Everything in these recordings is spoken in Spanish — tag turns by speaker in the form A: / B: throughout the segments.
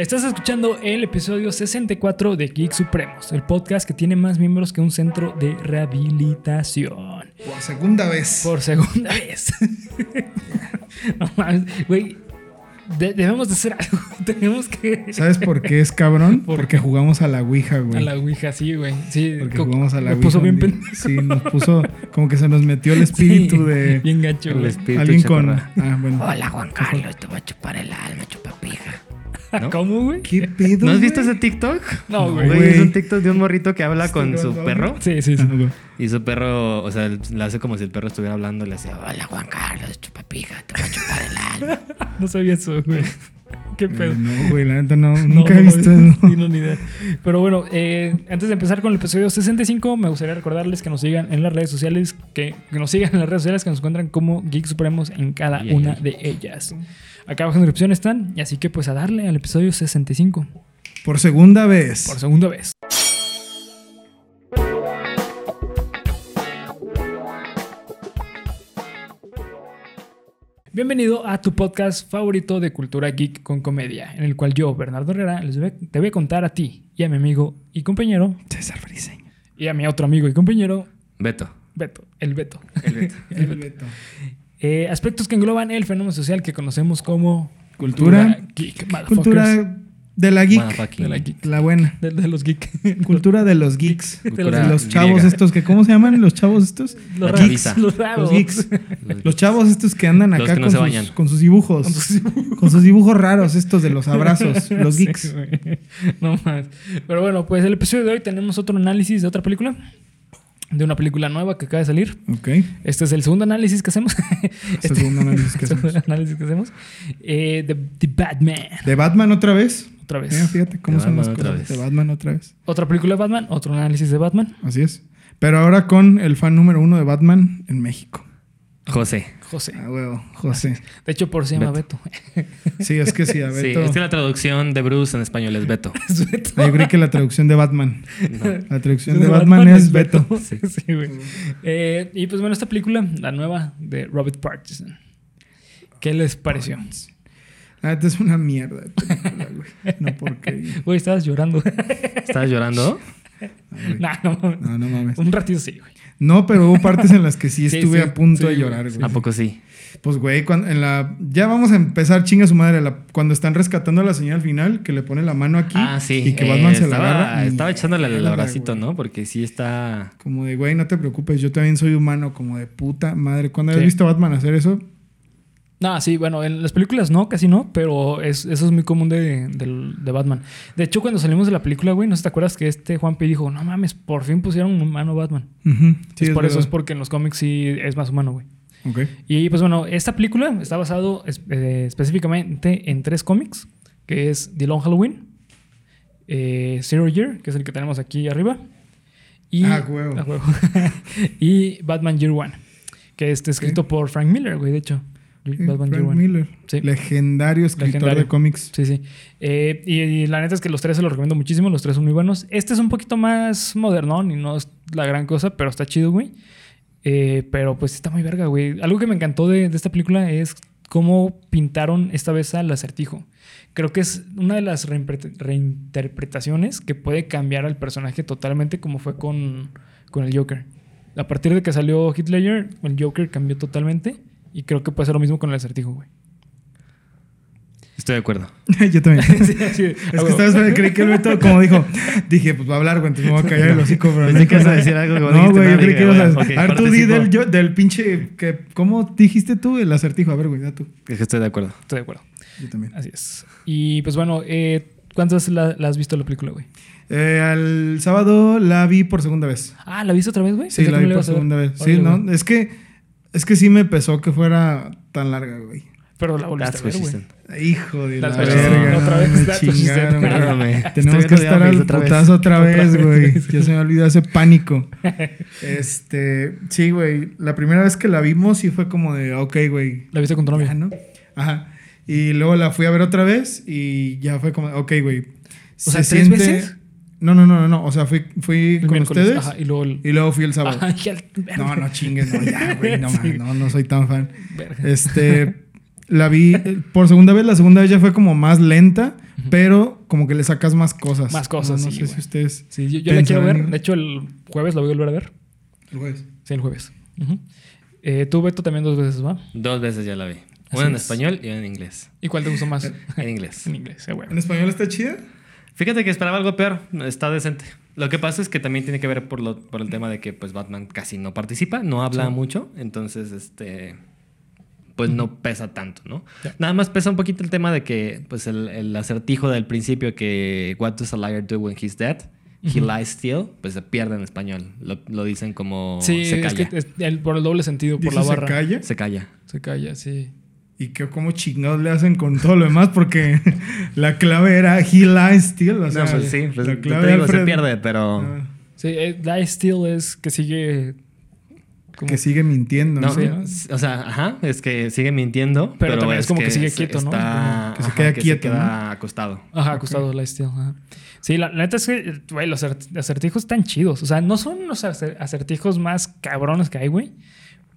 A: Estás escuchando el episodio 64 de Geek Supremos, el podcast que tiene más miembros que un centro de rehabilitación.
B: Por segunda vez.
A: Por segunda vez. no mames, güey. de- debemos de hacer algo. Tenemos que.
B: ¿Sabes por qué es cabrón?
A: ¿Por
B: Porque jugamos a la Ouija, güey.
A: A la Ouija, sí, güey. Sí,
B: Porque jugamos a la
A: me
B: Ouija.
A: puso bien pendejo.
B: Sí, nos puso como que se nos metió el espíritu
A: Sí,
B: de
A: Bien gacho,
C: El espíritu
B: alguien con. Ah, bueno.
C: Hola Juan Carlos, te voy a chupar el alma, chupapija. ¿No?
A: ¿Cómo, güey?
B: ¿Qué pedo?
C: ¿No has visto
B: güey?
C: ese TikTok?
A: No, güey.
C: Es un TikTok de un morrito que habla con
B: Este,
C: su
B: no,
C: perro.
A: Sí, sí, sí.
C: Y su perro, o sea, le hace como si el perro estuviera hablando. Le hace, hola Juan Carlos, chupapija, te voy a chupar el alma.
A: No sabía eso, güey. Qué pedo.
B: No, güey, la neta no.
A: No,
B: Nunca he
A: no,
B: visto
A: no,
B: eso.
A: sí, no, ni idea. Pero bueno, eh, antes de empezar con el episodio 65, me gustaría recordarles que nos sigan en las redes sociales, que, que nos sigan en las redes sociales que nos encuentran como Geek Supremos en cada
C: Yeah.
A: una de ellas. Acá abajo en la descripción están, y así que pues a darle al episodio 65
B: Por segunda vez.
A: por segunda vez. Bienvenido a tu podcast favorito de cultura geek con comedia, en el cual yo, Bernardo Herrera, les voy- te voy a contar a ti y a mi amigo y compañero,
B: César Briseño.
A: y a mi otro amigo y compañero,
C: Beto.
A: Beto, el Beto.
C: El Beto.
B: El Beto.
A: Eh, aspectos que engloban el fenómeno social que conocemos como
B: Cultura.
A: geek.
B: Cultura de la geek.
A: De la geek.
B: La buena.
A: De, de los geek.
B: Cultura de los geeks.
A: De
B: De
C: Cultura
B: los chavos
C: griega.
B: estos que, ¿cómo se llaman los chavos estos?
A: Los
C: chaviza.
A: Los.
B: Los geeks. Los chavos estos que andan acá
C: que no
B: con, sus,
C: bañan.
B: con sus dibujos.
A: Con sus dibujos.
B: Con sus dibujos raros estos de los abrazos. Los geeks.
A: no más. Pero bueno, pues el episodio de hoy tenemos otro análisis de otra película. De una película nueva que acaba de salir.
B: Ok.
A: Este es el segundo análisis que hacemos. Este-
B: Segundo análisis que
A: segundo
B: hacemos.
A: análisis que hacemos. Eh, de The Batman.
B: ¿De Batman otra vez?
A: Otra vez.
B: Mira, fíjate cómo
C: De
B: son las
C: Batman otra
B: cosas.
C: vez.
B: De Batman otra vez.
A: Otra película de Batman. Otro análisis de Batman.
B: Así es. Pero ahora con el fan número uno de Batman en México.
C: José.
A: José.
B: Ah, huevo. José.
A: De hecho, por si se llama Beto.
B: Sí, es que sí, a
C: Sí,
B: Beto.
C: es que la traducción de Bruce en español es Beto.
A: Es Beto.
B: Ah, Yo creí que la traducción de Batman.
C: No.
B: La traducción de Batman, es Beto.
A: Sí, sí, güey. Eh, y pues bueno, esta película, la nueva de Robert Pattinson. ¿Qué les pareció?
B: La neta es una mierda de película, güey. No porque.
A: Güey, estabas llorando.
C: ¿Estás llorando?
A: no, no mames.
B: No, no mames.
A: Un ratito sí, güey.
B: No, pero hubo partes en las que sí estuve
A: sí,
B: a punto
A: sí,
B: de llorar, güey.
C: ¿A poco sí?
B: Pues, güey, cuando en la. Ya vamos a empezar, chinga su madre. la- Cuando están rescatando a la señora al final, que le pone la mano aquí.
C: Ah, sí.
B: Y que
C: Eh,
B: Batman se la agarra.
C: Estaba echándole el abracito. ¿no? Porque sí está...
B: Como de, güey, no te preocupes, yo también soy humano, como de puta madre. ¿Cuándo
A: Sí.
B: has visto a Batman hacer eso?
A: No, sí, bueno, en las películas no, casi no, pero es, eso es muy común de, del- de Batman. De hecho, cuando salimos de la película, güey, no sé si te acuerdas que este Juan P dijo, no mames, por fin pusieron un humano Batman.
B: Sí,
A: es por eso es porque en los cómics sí es más humano, güey.
B: Ok.
A: Y pues bueno, esta película está basado eh, específicamente en tres cómics, que es The Long Halloween, eh, Zero Year, que es el que tenemos aquí arriba, y,
B: Ah, huevo.
A: Ah, huevo. y Batman Year One, que está escrito por Frank Miller, güey, de hecho.
B: Sí,
A: Batman Year
B: Frank. Miller.
A: Sí.
B: Legendario escritor
A: Legendario.
B: de cómics.
A: Sí, sí. Eh, y, y la neta es que los tres se los recomiendo muchísimo. Los tres son muy buenos. Este es un poquito más modernón y no es la gran cosa, pero está chido, güey. Eh, pero pues está muy verga, güey. Algo que me encantó de, de esta película es cómo pintaron esta vez al acertijo. Creo que es una de las reinterpretaciones que puede cambiar al personaje totalmente como fue con, con el Joker. A partir de que salió Ledger, el Joker cambió totalmente. Y creo que puede ser lo mismo con el acertijo, güey.
C: Estoy de acuerdo.
B: yo también.
A: Sí, sí.
B: Es que estaba esperando, creí que el Beto, como dijo, dije, pues va a hablar, güey, entonces me voy a callar el hocico, pero
C: Pensé que ibas a decir algo
B: No, güey, yo creí que ibas a
C: ok,
B: A ver, tú di del, yo- del pinche. Que, ¿Cómo dijiste tú el acertijo? A ver, güey, da tú.
C: Es que estoy de acuerdo.
A: Estoy de acuerdo.
B: Yo también.
A: Así es. Y pues bueno, eh, ¿cuántas veces la, la has visto la película, güey?
B: Eh, al sábado la vi por segunda vez.
A: Ah, ¿la viste otra vez, güey?
B: Sí, la vi por segunda vez. Sí, no, es que. Es que sí me pesó que fuera tan larga, güey.
A: Pero la volviste a ver, güey.
B: Hijo de la verga.
A: Otra vez,
B: me chingaron, güey. Tenemos que estar al
C: Office otra vez.
B: putazo otra vez, güey. Ya se me olvidó ese pánico. Este, sí, güey. La primera vez que la vimos sí fue como de, ok, güey.
A: ¿La viste con tu novia?
B: ¿no? Ajá. Y luego la fui a ver otra vez y ya fue como, ok, güey.
A: O sea, ¿tres veces?
B: No, no, no, no, no. O sea, fui, fui
A: El
B: con ustedes
A: Ajá, y luego el...
B: y luego fui el sábado.
A: Ajá, el-
B: No, no chingues, no, ya, güey. No,
A: Sí.
B: man, no, no soy tan fan.
A: Verga.
B: Este, La vi eh, por segunda vez. La segunda vez ya fue como más lenta, pero como que le sacas más cosas.
A: Más cosas,
B: No, no
A: sí,
B: sé
A: güey.
B: si ustedes.
A: Sí, yo, yo la quiero ver. De hecho, el jueves la voy a volver a ver. Sí, el jueves. Ujú. Eh, tú, Beto, también dos veces, ¿va?
C: Dos veces ya la vi.
A: Así
C: Una en
A: es.
C: español y una en inglés.
A: ¿Y cuál te gustó más?
C: En inglés.
A: en inglés, eh, güey.
B: ¿En español está chida?
C: Fíjate que esperaba algo peor. Está decente. Lo que pasa es que también tiene que ver por, lo, por el tema de que pues Batman casi no participa, no habla
A: Sí.
C: mucho, entonces este pues no pesa tanto, ¿no? Nada más pesa un poquito el tema de que pues el, el acertijo del principio que what does a liar do when he's dead? He lies still, pues se pierde en español. Lo, lo dicen como
A: Sí,
C: se
A: es
C: calla.
A: que es- el- por el doble sentido, por la
B: se
A: barra.
B: calla.
C: Se calla.
A: Se calla, sí.
B: ¿Y qué, cómo chingados le hacen con todo lo demás? Porque la clave era he lies still. O sea,
C: no, pues sí, pues,
B: la
C: te
B: clave de
C: digo, se pierde, pero...
B: Ah,
A: Sí, eh, Die Still es que sigue. como-
B: que sigue mintiendo.
C: No,
B: ¿no?
A: Sí,
C: o sea, ajá, es que sigue mintiendo,
A: Pero
C: pero,
A: también es como que sigue quieto, ¿no?
C: está-
B: Como que se
C: ajá,
B: queda
C: que
B: quieto,
C: queda acostado.
A: Ajá, acostado Die Still. ajá. Sí, la, la neta es que, güey, los acert- acertijos están chidos. O sea, no son los acer- acertijos más cabrones que hay, güey.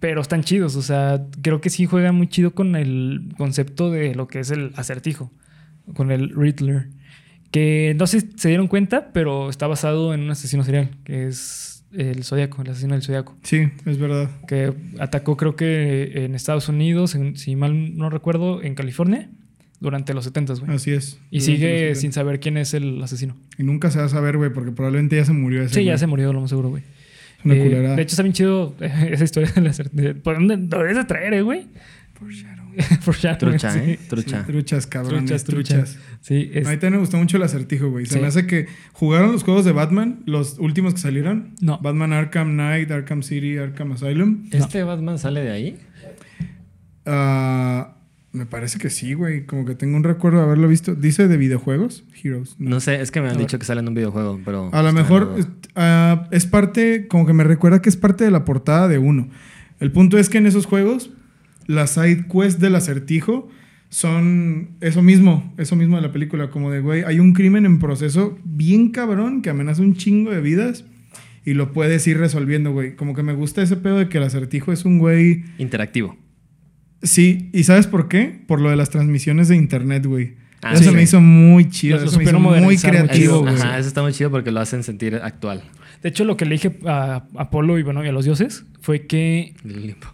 A: Pero están chidos. O sea, creo que sí juega muy chido con el concepto de lo que es el acertijo. Con el Riddler. Que no sé si se dieron cuenta, pero está basado en un asesino serial, que es el Zodíaco, el asesino del Zodíaco.
B: Sí, es verdad.
A: Que atacó, creo que en Estados Unidos, en- si mal no recuerdo, en California, durante los 70, güey.
B: Así es.
A: Y sigue sin saber quién es el asesino.
B: Y nunca se va a saber, güey, porque probablemente ya se murió ese.
A: Sí, ya se murió, lo más seguro, güey.
B: Una
A: Eh,
B: culerada.
A: de hecho, está bien chido eh, esa historia de la de, ¿Por dónde deberías de traer, eh, güey? Foreshadowing,
C: Trucha,
A: sí.
C: ¿eh? Trucha.
B: Sí, truchas, cabrones,
A: Truchas,
B: truchas.
A: truchas. Sí, es-
B: A mí también me gustó mucho el acertijo, güey. Se
A: Sí.
B: me hace que jugaron los juegos de Batman, los últimos que salieron.
A: No.
B: Batman Arkham Knight, Arkham City, Arkham Asylum.
C: ¿Este Batman sale de ahí?
B: Ah, me parece que sí, güey. Como que tengo un recuerdo de haberlo visto. Dice de videojuegos, Heroes.
C: No sé, es que me han
A: A
C: dicho
A: ver.
C: que sale en un videojuego, pero...
B: A lo mejor ah, es parte, como que me recuerda que es parte de la portada de uno. El punto es que en esos juegos, las side quests del acertijo son eso mismo, eso mismo de la película, como de, güey, hay un crimen en proceso bien cabrón que amenaza un chingo de vidas y lo puedes ir resolviendo, güey. Como que me gusta ese pedo de que el acertijo es un güey...
C: Interactivo.
B: Sí, ¿y sabes por qué? Por lo de las transmisiones de internet, güey.
C: Ah,
B: eso
C: sí.
B: se me hizo muy chido, eso me hizo muy creativo, güey.
C: ajá, eso está muy chido porque lo hacen sentir actual.
A: De hecho, lo que le dije a Apolo y, bueno, y a los dioses fue que.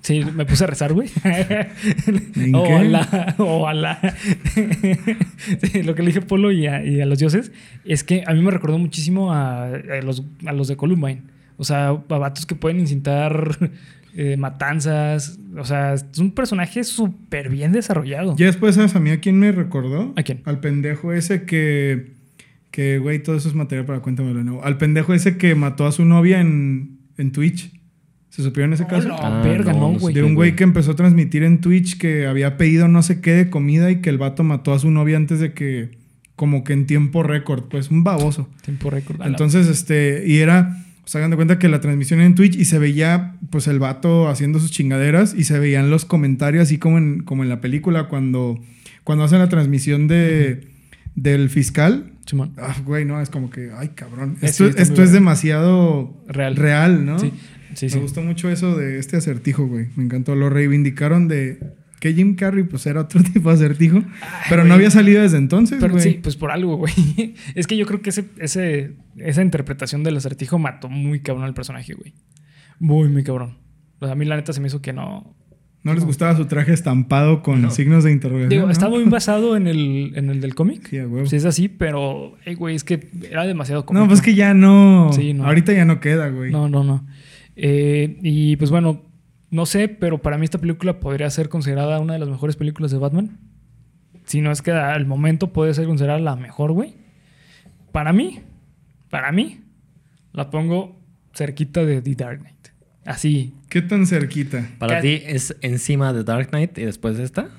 A: Sí, me puse a rezar, güey.
B: ¿En
A: o
B: qué?
A: a la. O a la. Sí, lo que le dije a Polo y a, y a los dioses es que a mí me recordó muchísimo a, a los, a los de Columbine. O sea, a vatos que pueden incitar eh, matanzas. O sea, es un personaje súper bien desarrollado.
B: Ya después, ¿sabes a mí a quién me recordó?
A: ¿A quién?
B: Al pendejo ese que. Que, güey, todo eso es material para cuéntamelo de nuevo. Al pendejo ese que mató a su novia en, en Twitch. ¿Se supieron ese caso?
A: no,
C: Ah,
A: verga,
C: no,
A: güey.
B: De un güey que empezó a transmitir en Twitch que había pedido no sé qué de comida y que el vato mató a su novia antes de que. Como que en tiempo récord, pues un baboso.
A: Tiempo récord.
B: Entonces, este, y era, se hagan de cuenta que la transmisión era en Twitch y se veía, pues, el vato haciendo sus chingaderas y se veían los comentarios, así como en, como en la película, cuando, cuando hacen la transmisión de, del fiscal.
A: Simón.
B: Ah, güey, no, es como que, ay, cabrón.
A: Eh,
B: Esto,
A: sí,
B: esto es demasiado
A: Real.
B: real, ¿no?
A: Sí, sí,
B: Me
A: sí.
B: gustó mucho eso de este acertijo, güey. Me encantó. Lo reivindicaron de que Jim Carrey, pues, era otro tipo de acertijo, pero no
A: güey.
B: había salido desde entonces,
A: Pero
B: güey.
A: sí, pues por algo, güey. Es que yo creo que ese, ese, esa interpretación del acertijo mató muy cabrón al personaje, güey. Muy, muy cabrón. O sea, a mí la neta se me hizo que no.
B: ¿No les gustaba su traje estampado con
C: No.
B: signos de interrogación?
A: Digo,
B: ¿no?
A: está muy basado en el, en el del cómic.
B: Sí, huevo.
A: Sí, es así, pero, hey, güey, es que era demasiado cómico.
B: No, pues que ya no.
A: Sí, no.
B: Ahorita ya no queda, güey.
A: No, no, no. Eh, y pues bueno, no sé, pero para mí esta película podría ser considerada una de las mejores películas de Batman. Si no es que al momento puede ser considerada la mejor, güey. Para mí, para mí, la pongo cerquita de The Dark Knight. Así.
B: ¿Qué tan cerquita?
C: Para ti es encima de Dark Knight y después de esta.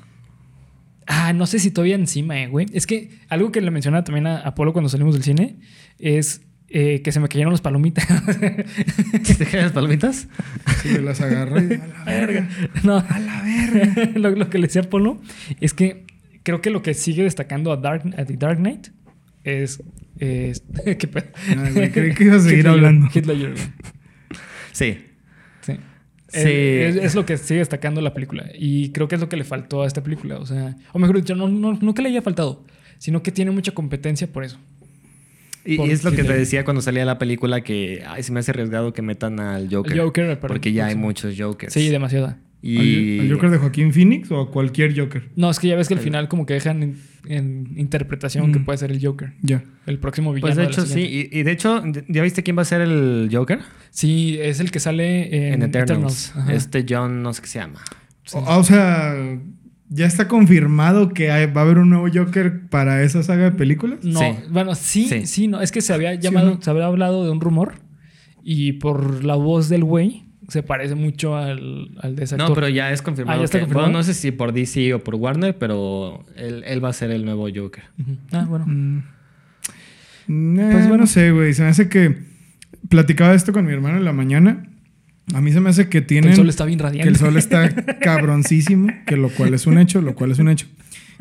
A: Ah, no sé si todavía encima, eh, güey. Es que algo que le mencionaba también a Apolo cuando salimos del cine es eh, que se me cayeron las palomitas.
C: ¿Te caen las palomitas?
B: Si me las agarro y a la verga.
A: no.
B: A la verga.
A: lo, lo que le decía Polo es que creo que lo que sigue destacando a, Dark, a The Dark Knight es. es ¿qué pedo?
B: Ay, güey, creí que ibas a seguir hablando.
A: Güey.
C: Sí.
A: Sí. Eh,
C: Sí.
A: Es, es lo que sigue destacando la película. Y creo que es lo que le faltó a esta película. O sea, o mejor dicho, no, no, no que le haya faltado, sino que tiene mucha competencia por eso.
C: Y, es lo que te decía cuando salía la película que ay, se me hace arriesgado que metan al Joker.
A: El Joker,
C: porque ya hay muchos Jokers.
A: Sí, demasiada.
C: Y
B: ¿Al, al Joker de Joaquín Phoenix o a cualquier Joker?
A: No, es que ya ves que al final como que dejan en, en interpretación que
B: Mm.
A: puede ser el Joker.
B: Ya.
A: El próximo villano.
C: Pues de hecho sí. Y, y de hecho, ¿ya viste quién va a ser el Joker?
A: Sí, es el que sale en,
C: En, Eternals. Este John, no sé qué se llama.
A: Sí.
B: O, o sea, ¿ya está confirmado que hay- va a haber un nuevo Joker para esa saga de películas?
A: No,
C: Sí.
A: bueno, sí, sí,
C: Sí.
A: no. Es que se había
B: ¿Sí o
A: llamado,
B: no?
A: se había hablado de un rumor y por la voz del güey se parece mucho al, al de ese
C: No,
A: actor.
C: pero ya es confirmado.
A: Ah, ¿ya está
C: que-
A: confirmado?
C: bueno, no sé si por DC o por Warner, pero él, él va a ser el nuevo Joker.
A: Ah, bueno.
B: Mm.
A: Pues bueno.
B: no sé, güey. Se me hace que platicaba esto con mi hermano en la mañana. A mí se me hace que
A: Que
B: tienen
A: el sol está bien
B: que
A: radiante.
B: el sol está cabroncísimo, que lo cual es un hecho, lo cual es un hecho.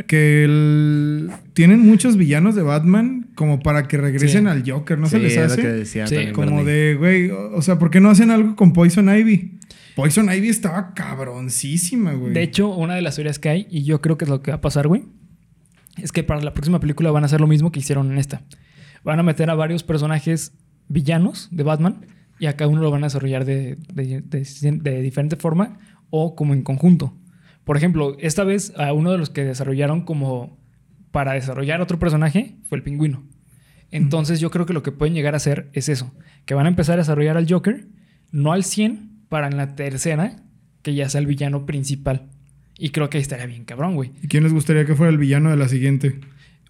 B: Que el- tienen muchos villanos de Batman como para que regresen
A: Sí.
B: al Joker, ¿no se
C: Sí,
B: les
C: es lo que
B: hace?
C: decía
A: Sí,
C: también
B: Como
C: Bernie.
B: de, güey, o o sea, ¿por qué no hacen algo con Poison Ivy? Poison Ivy estaba cabroncísima, güey.
A: De hecho, una de las teorías que hay, y yo creo que es lo que va a pasar, güey, es que para la próxima película van a hacer lo mismo que hicieron en esta. Van a meter a varios personajes villanos de Batman y a cada uno lo van a desarrollar de, de- de- de diferente forma o como en conjunto. Por ejemplo, esta vez a uno de los que desarrollaron como para desarrollar otro personaje fue el pingüino. Entonces yo creo que lo que pueden llegar a hacer es eso, que van a empezar a desarrollar al Joker, no al 100, para en la tercera que ya sea el villano principal. Y creo que ahí estaría bien cabrón, güey.
B: ¿Y quién les gustaría que fuera el villano de la siguiente?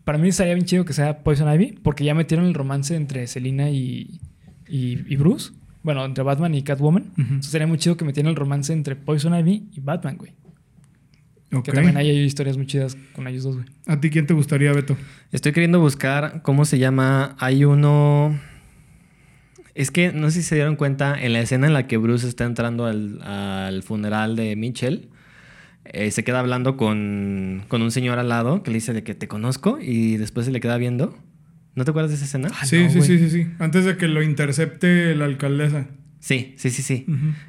A: Para mí estaría bien chido que sea Poison Ivy, porque ya metieron el romance entre Selina y, y, y Bruce. Bueno, entre Batman y Catwoman. Entonces sería muy chido que metieran el romance entre Poison Ivy y Batman, güey. Que también hay historias muy chidas con ellos dos, güey.
B: ¿A ti quién te gustaría, Beto?
C: Estoy queriendo buscar cómo se llama. Hay uno. Es que no sé si se dieron cuenta en la escena en la que Bruce está entrando al, al funeral de Mitchell. eh, se queda hablando con, con un señor al lado que le dice de que te conozco y después se le queda viendo. ¿No te acuerdas de esa escena?
A: Ah,
B: sí,
A: no,
B: sí, sí, sí, sí. Antes de que lo intercepte la alcaldesa.
C: Sí, sí, sí, sí.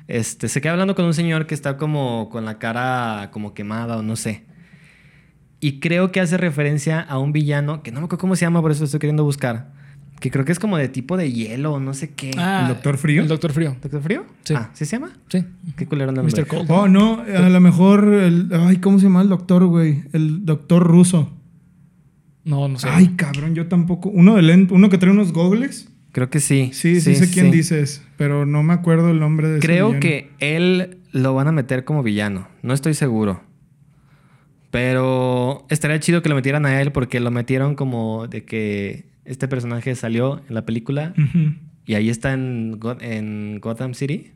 C: Este, se queda hablando con un señor que está como con la cara como quemada o no sé. Y creo que hace referencia a un villano que no me acuerdo cómo se llama, por eso lo estoy queriendo buscar. Que creo que es como de tipo de hielo o no sé qué.
A: Ah,
B: ¿El Doctor Frío?
A: El Doctor Frío.
C: ¿Doctor Frío?
A: Sí.
C: Ah, ¿sí se llama?
A: Sí.
C: Qué culero nombre.
A: Mr. Cold.
B: Oh, no, a lo mejor el. Ay, ¿cómo se llama el doctor, güey? El doctor ruso.
A: No, no sé.
B: Ay, cabrón, yo tampoco. Uno de lente, uno que trae unos gogles.
C: Creo que sí.
B: Sí, sí, sé quién
C: sí.
B: dices, pero no me acuerdo el nombre de ese
C: Creo
B: villano.
C: que él lo van a meter como villano. No estoy seguro. Pero estaría chido que lo metieran a él porque lo metieron como de que este personaje salió en la película y ahí está en, Go- en Gotham City,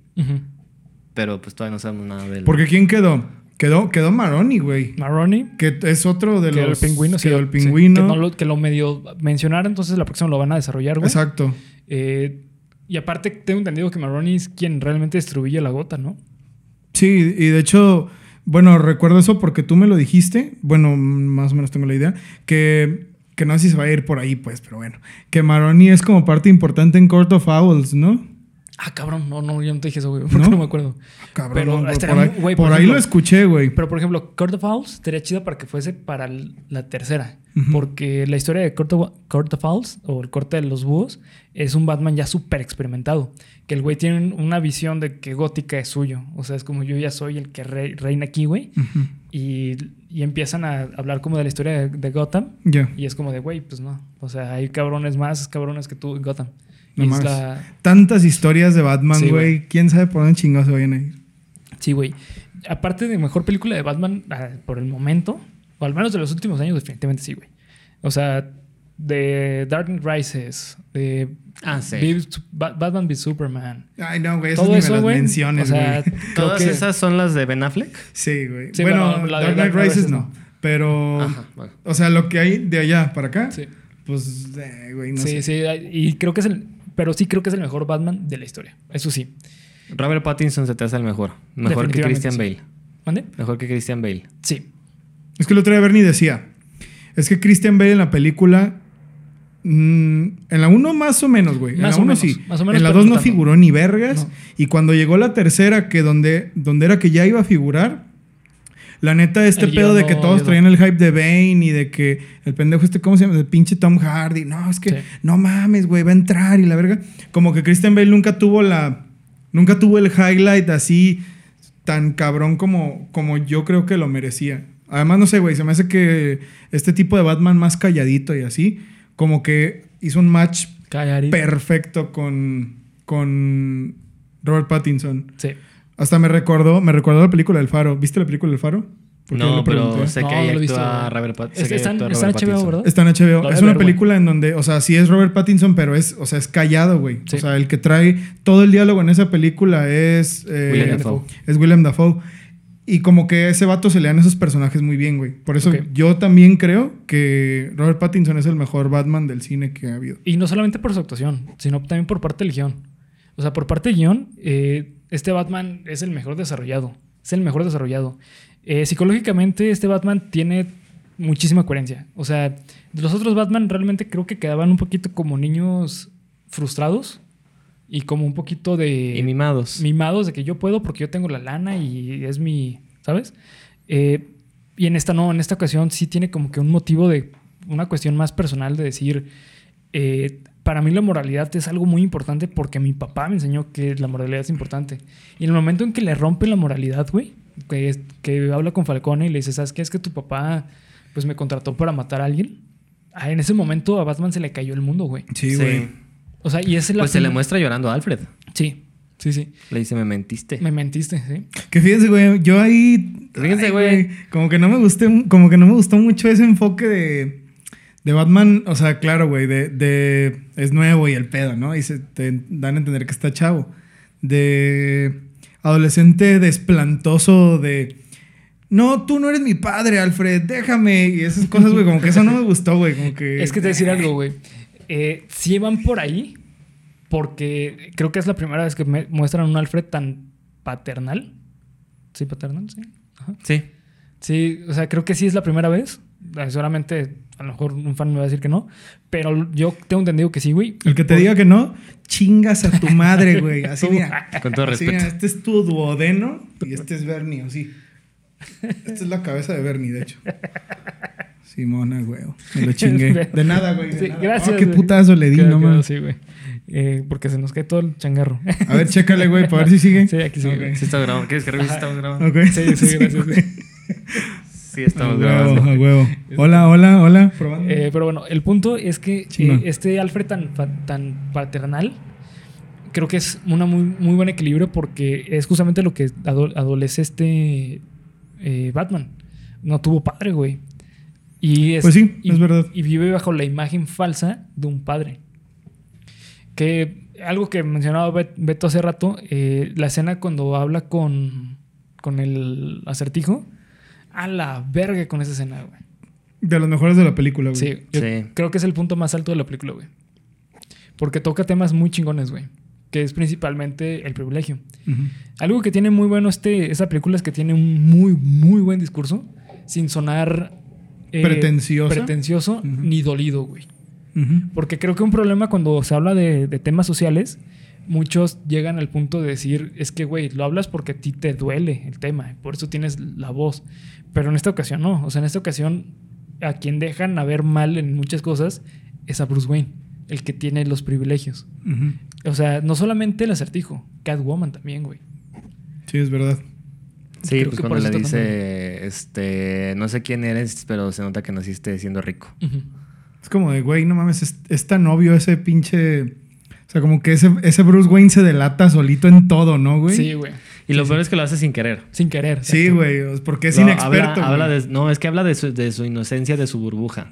C: pero pues todavía no sabemos nada de él.
B: Porque ¿quién quedó? Quedó, quedó Maroni, güey.
A: Maroni.
B: Que es otro de
A: Que
B: los.
A: el pingüino. sí,
B: Quedó el
A: sí,
B: pingüino.
A: que, no lo, que lo medio mencionara, entonces la próxima lo van a desarrollar, güey.
B: Exacto.
A: Eh, y aparte, tengo entendido que Maroni es quien realmente destruye la gota, ¿no?
B: Sí, y de hecho, bueno, recuerdo eso porque tú me lo dijiste. Bueno, más o menos tengo la idea. Que, que no sé si se va a ir por ahí, pues, pero bueno. Que Maroni es como parte importante en Court of Owls, ¿no?
A: Ah, cabrón, no, no, yo no te dije eso, güey, porque
B: ¿No?
A: no, me acuerdo.
B: Cabrón,
A: Pero
B: no, por, ahí,
A: muy- güey,
B: por
A: por
B: ahí
A: ejemplo-
B: lo escuché, güey.
A: Pero, por ejemplo, Court of Owls estaría chida para que fuese para la tercera. Porque la historia de Court of, Court of Owls, o el corte de los búhos, es un Batman ya súper experimentado. Que el güey tiene una visión de que Gótica es suyo. O sea, es como yo ya soy el que re- reina aquí, güey. Y, y empiezan a hablar como de la historia de, de Gotham.
B: Ya.
A: Y es como de, güey, pues no. O sea, hay cabrones más cabrones que tú Gotham. Y
B: No
A: es
B: más.
A: la-
B: Tantas historias de Batman,
A: Sí,
B: güey. ¿Quién sabe por dónde chingados se vayan a ir?
A: Sí, güey. Aparte de mejor película de Batman ah, por el momento, o al menos de los últimos años, definitivamente sí, güey. O sea, de Dark Knight Rises, de
C: Ah, sí.
A: Batman v Superman.
B: Ay, no, güey. Esas
A: Todo
B: ni
A: eso,
B: me las
A: güey.
B: menciones,
A: o sea,
C: ¿Todas
A: que-
C: esas son las de Ben Affleck?
B: Sí, güey.
A: Sí,
B: bueno,
A: bueno, la de
B: Dark Knight Rises
A: Rises
B: no.
A: no.
B: Pero,
C: Ajá, bueno.
B: o sea, lo que hay de allá para acá,
A: Sí,
B: pues, eh, güey, no
A: sí,
B: sé.
A: sí, y creo que es el... Pero sí creo que es el mejor Batman de la historia. Eso sí.
C: Robert Pattinson se te hace el mejor. Mejor que Christian
A: sí.
C: Bale.
A: ¿Mande?
C: Mejor que Christian Bale.
A: Sí.
B: Es que el otro día Bernie decía, es que Christian Bale en la película Mm, en la 1 más o menos, güey. En la
A: o
B: 1
A: menos,
B: sí.
A: más o menos,
B: en la
A: pero
B: 2
A: no
B: no
A: tanto.
B: figuró ni vergas.
A: No.
B: Y cuando llegó la tercera, que donde, donde era que ya iba a figurar, la neta, este
A: El
B: pedo de que
A: no
B: todos traían el hype de Bane y de que el pendejo este, ¿cómo se llama? El pinche Tom Hardy. No, es que
A: Sí.
B: no mames, güey, va a entrar y la verga. Como que Christian Bale nunca tuvo la. Nunca tuvo el highlight así tan cabrón como, como yo creo que lo merecía. Además, no sé, güey, se me hace que este tipo de Batman más calladito y así, como que hizo un match perfecto con, con Robert Pattinson.
A: Sí.
B: Hasta me recordó, me recordó la película del Faro. ¿Viste la película del Faro?
C: No, pero sé
A: No,
C: que
A: no
C: ahí
A: visto.
C: actúa Robert, Pat-
A: Es-
C: que
A: está
C: actúa
A: está en
C: Robert
A: HBO,
C: Pattinson.
A: ¿verdad?
B: Está en HBO. Es una película en donde, o sea, sí es Robert Pattinson, pero es, o sea, es callado, güey.
A: Sí.
B: O sea, el que trae todo el diálogo en esa película es eh,
C: William Dafoe.
B: Es William Dafoe. Y como que a ese vato se le dan esos personajes muy bien, güey. Por eso yo también creo que Robert Pattinson es el mejor Batman del cine que ha habido.
A: Y no solamente por su actuación, sino también por parte del guion. O sea, por parte del guion, eh, este Batman es el mejor desarrollado. Es el mejor desarrollado. Eh, psicológicamente, este Batman tiene muchísima coherencia. O sea, los otros Batman realmente creo que quedaban un poquito como niños frustrados y como un poquito de...
C: Y mimados.
A: mimados de que yo puedo porque yo tengo la lana y es mi, ¿sabes? Eh, y en esta no, en esta ocasión sí tiene como que un motivo de una cuestión más personal de decir, eh, para mí la moralidad es algo muy importante porque mi papá me enseñó que la moralidad es importante. Y en el momento en que le rompe la moralidad, güey, que, es- que habla con Falcone y le dice, ¿sabes qué? Es que tu papá pues me contrató para matar a alguien. Ah, en ese momento a Batman se le cayó el mundo, güey.
B: Sí, güey.
A: O sea, y esa es la...
C: Pues se le muestra llorando a Alfred.
A: Sí, sí, sí.
C: Le dice, me mentiste.
A: Me mentiste, sí.
B: Que fíjense, güey, yo ahí.
C: Fíjense, güey.
B: Como que no me gusté, como que no me gustó mucho ese enfoque de. De Batman, o sea, claro, güey, de, de- Es nuevo y el pedo, ¿no? Y se te dan a entender que está chavo. De. Adolescente desplantoso de. No, tú no eres mi padre, Alfred, déjame. Y esas cosas, güey, como que eso no me gustó, güey. Como que.
A: Es que te voy a decir algo, güey. Eh, sí van por ahí, porque creo que es la primera vez que me muestran un Alfred tan paternal. Sí, paternal, sí. Ajá.
C: Sí.
A: Sí, o sea, creo que sí es la primera vez. Eh, Seguramente, a lo mejor un fan me va a decir que no, pero yo tengo entendido que sí, güy.
B: El que te
A: Por-
B: diga que no, chingas a tu madre, güey. Así, mira.
C: Con todo
B: Así,
C: respeto.
B: mira, este es tu duodeno y este es Bernie, así. Esta es la cabeza de Bernie, de hecho. Simona, güey. Me lo chingué. De nada, güey. de
A: Sí,
B: nada.
A: gracias.
B: Ah, qué
A: güey.
B: putazo le di,
A: Quedó-
B: no mames.
A: así, güey. Eh, porque se nos cae todo el changarro.
B: A ver, chécale, güey, para ver si sigue.
A: Sí, aquí sigue.
B: Ok.
C: Sí estamos grabando. ¿Quieres que revise si estamos grabando?
B: Ok.
A: Sí, sí, gracias.
B: güey.
C: Sí,
B: A
C: estamos
B: huevo,
C: grabando.
B: a huevo. Hola, hola, hola.
A: Eh, pero bueno, el punto es que eh, este Alfred tan, tan paternal creo que es una muy, muy buen equilibrio porque es justamente lo que ado- adolece este eh, Batman. No tuvo padre, güey. Y es,
B: Pues sí,
A: y-
B: es verdad.
A: Y vive bajo la imagen falsa de un padre. Que algo que mencionaba Bet- Beto hace rato, eh, la escena cuando habla con, con el acertijo, a la verga con esa escena, güey.
B: De los mejores de la película, güey.
A: Sí, yo
C: Sí.
A: creo que es el punto más alto de la película, güey. Porque toca temas muy chingones, güey. Que es principalmente el privilegio. Algo que tiene muy bueno este, esa película es que tiene un muy, muy buen discurso. Sin sonar... eh. Pretencioso
B: Ujú.
A: ni dolido, güey. Porque creo que un problema cuando se habla de, de temas sociales, muchos llegan al punto de decir, es que, güey, lo hablas porque a ti te duele el tema, por eso tienes la voz. Pero en esta ocasión no. O sea, en esta ocasión, a quien dejan a ver mal en muchas cosas es a Bruce Wayne, el que tiene los privilegios. O sea, no solamente el acertijo, Catwoman también, güey.
B: Sí, es verdad.
C: Sí,
A: Creo
C: pues
A: que
C: cuando
A: por
C: le dice, este, no sé quién eres, pero se nota que naciste siendo rico.
B: Es como de, güey, no mames, es, es tan obvio ese pinche. O sea, como que ese, ese Bruce Wayne se delata solito en todo, ¿no, güey?
A: Sí, güey.
C: Y lo peor es que lo hace sin querer.
A: Sin querer.
B: Sí, güey, porque es
C: No,
B: inexperto.
C: Habla, habla
B: güey.
C: de, no, es que habla de su, de su inocencia, de su burbuja.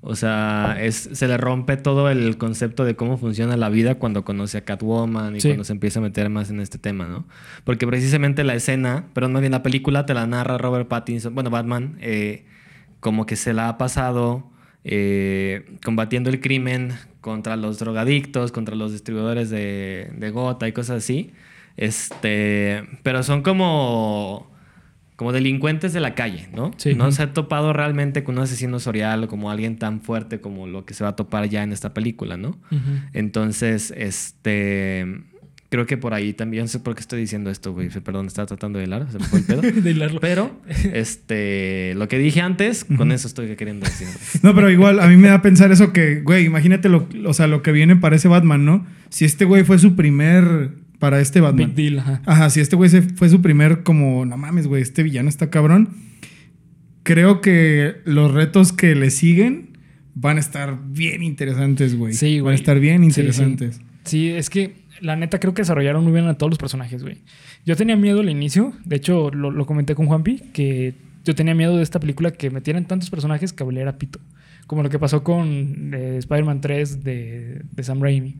C: O sea, es, se le rompe todo el concepto de cómo funciona la vida cuando conoce a Catwoman y
A: Sí.
C: cuando se empieza a meter más en este tema, ¿no? Porque precisamente la escena, perdón, más bien la película te la narra Robert Pattinson, bueno, Batman, eh, como que se la ha pasado eh, combatiendo el crimen contra los drogadictos, contra los distribuidores de, de gota y cosas así. Este, pero son como como delincuentes de la calle, ¿no?
A: Sí.
C: No se ha topado realmente con un asesino serial o como alguien tan fuerte como lo que se va a topar ya en esta película, ¿no? Entonces, este. Creo que por ahí también. No sé por qué estoy diciendo esto, güey. Perdón, estaba tratando de hilar, se me fue el pedo.
A: De hilarlo.
C: Pero, este. Lo que dije antes, con eso estoy queriendo decir.
B: No, pero igual, a mí me da a pensar eso que, güey, imagínate lo, o sea, lo que viene para ese Batman, ¿no? Si este güey fue su primer para este Batman.
A: Big deal, ajá.
B: Ajá, si este güey fue su primer como, no mames, güey, este villano está cabrón. Creo que los retos que le siguen van a estar bien interesantes, güey.
A: Sí,
B: Van
A: güey.
B: a estar bien
A: Sí,
B: interesantes.
A: Sí, es que la neta creo que desarrollaron muy bien a todos los personajes, güey. Yo tenía miedo al inicio, de hecho lo, lo comenté con Juanpi, que yo tenía miedo de esta película que metieran tantos personajes que valiera pito. Como lo que pasó con eh, Spider-Man 3 de, de Sam Raimi.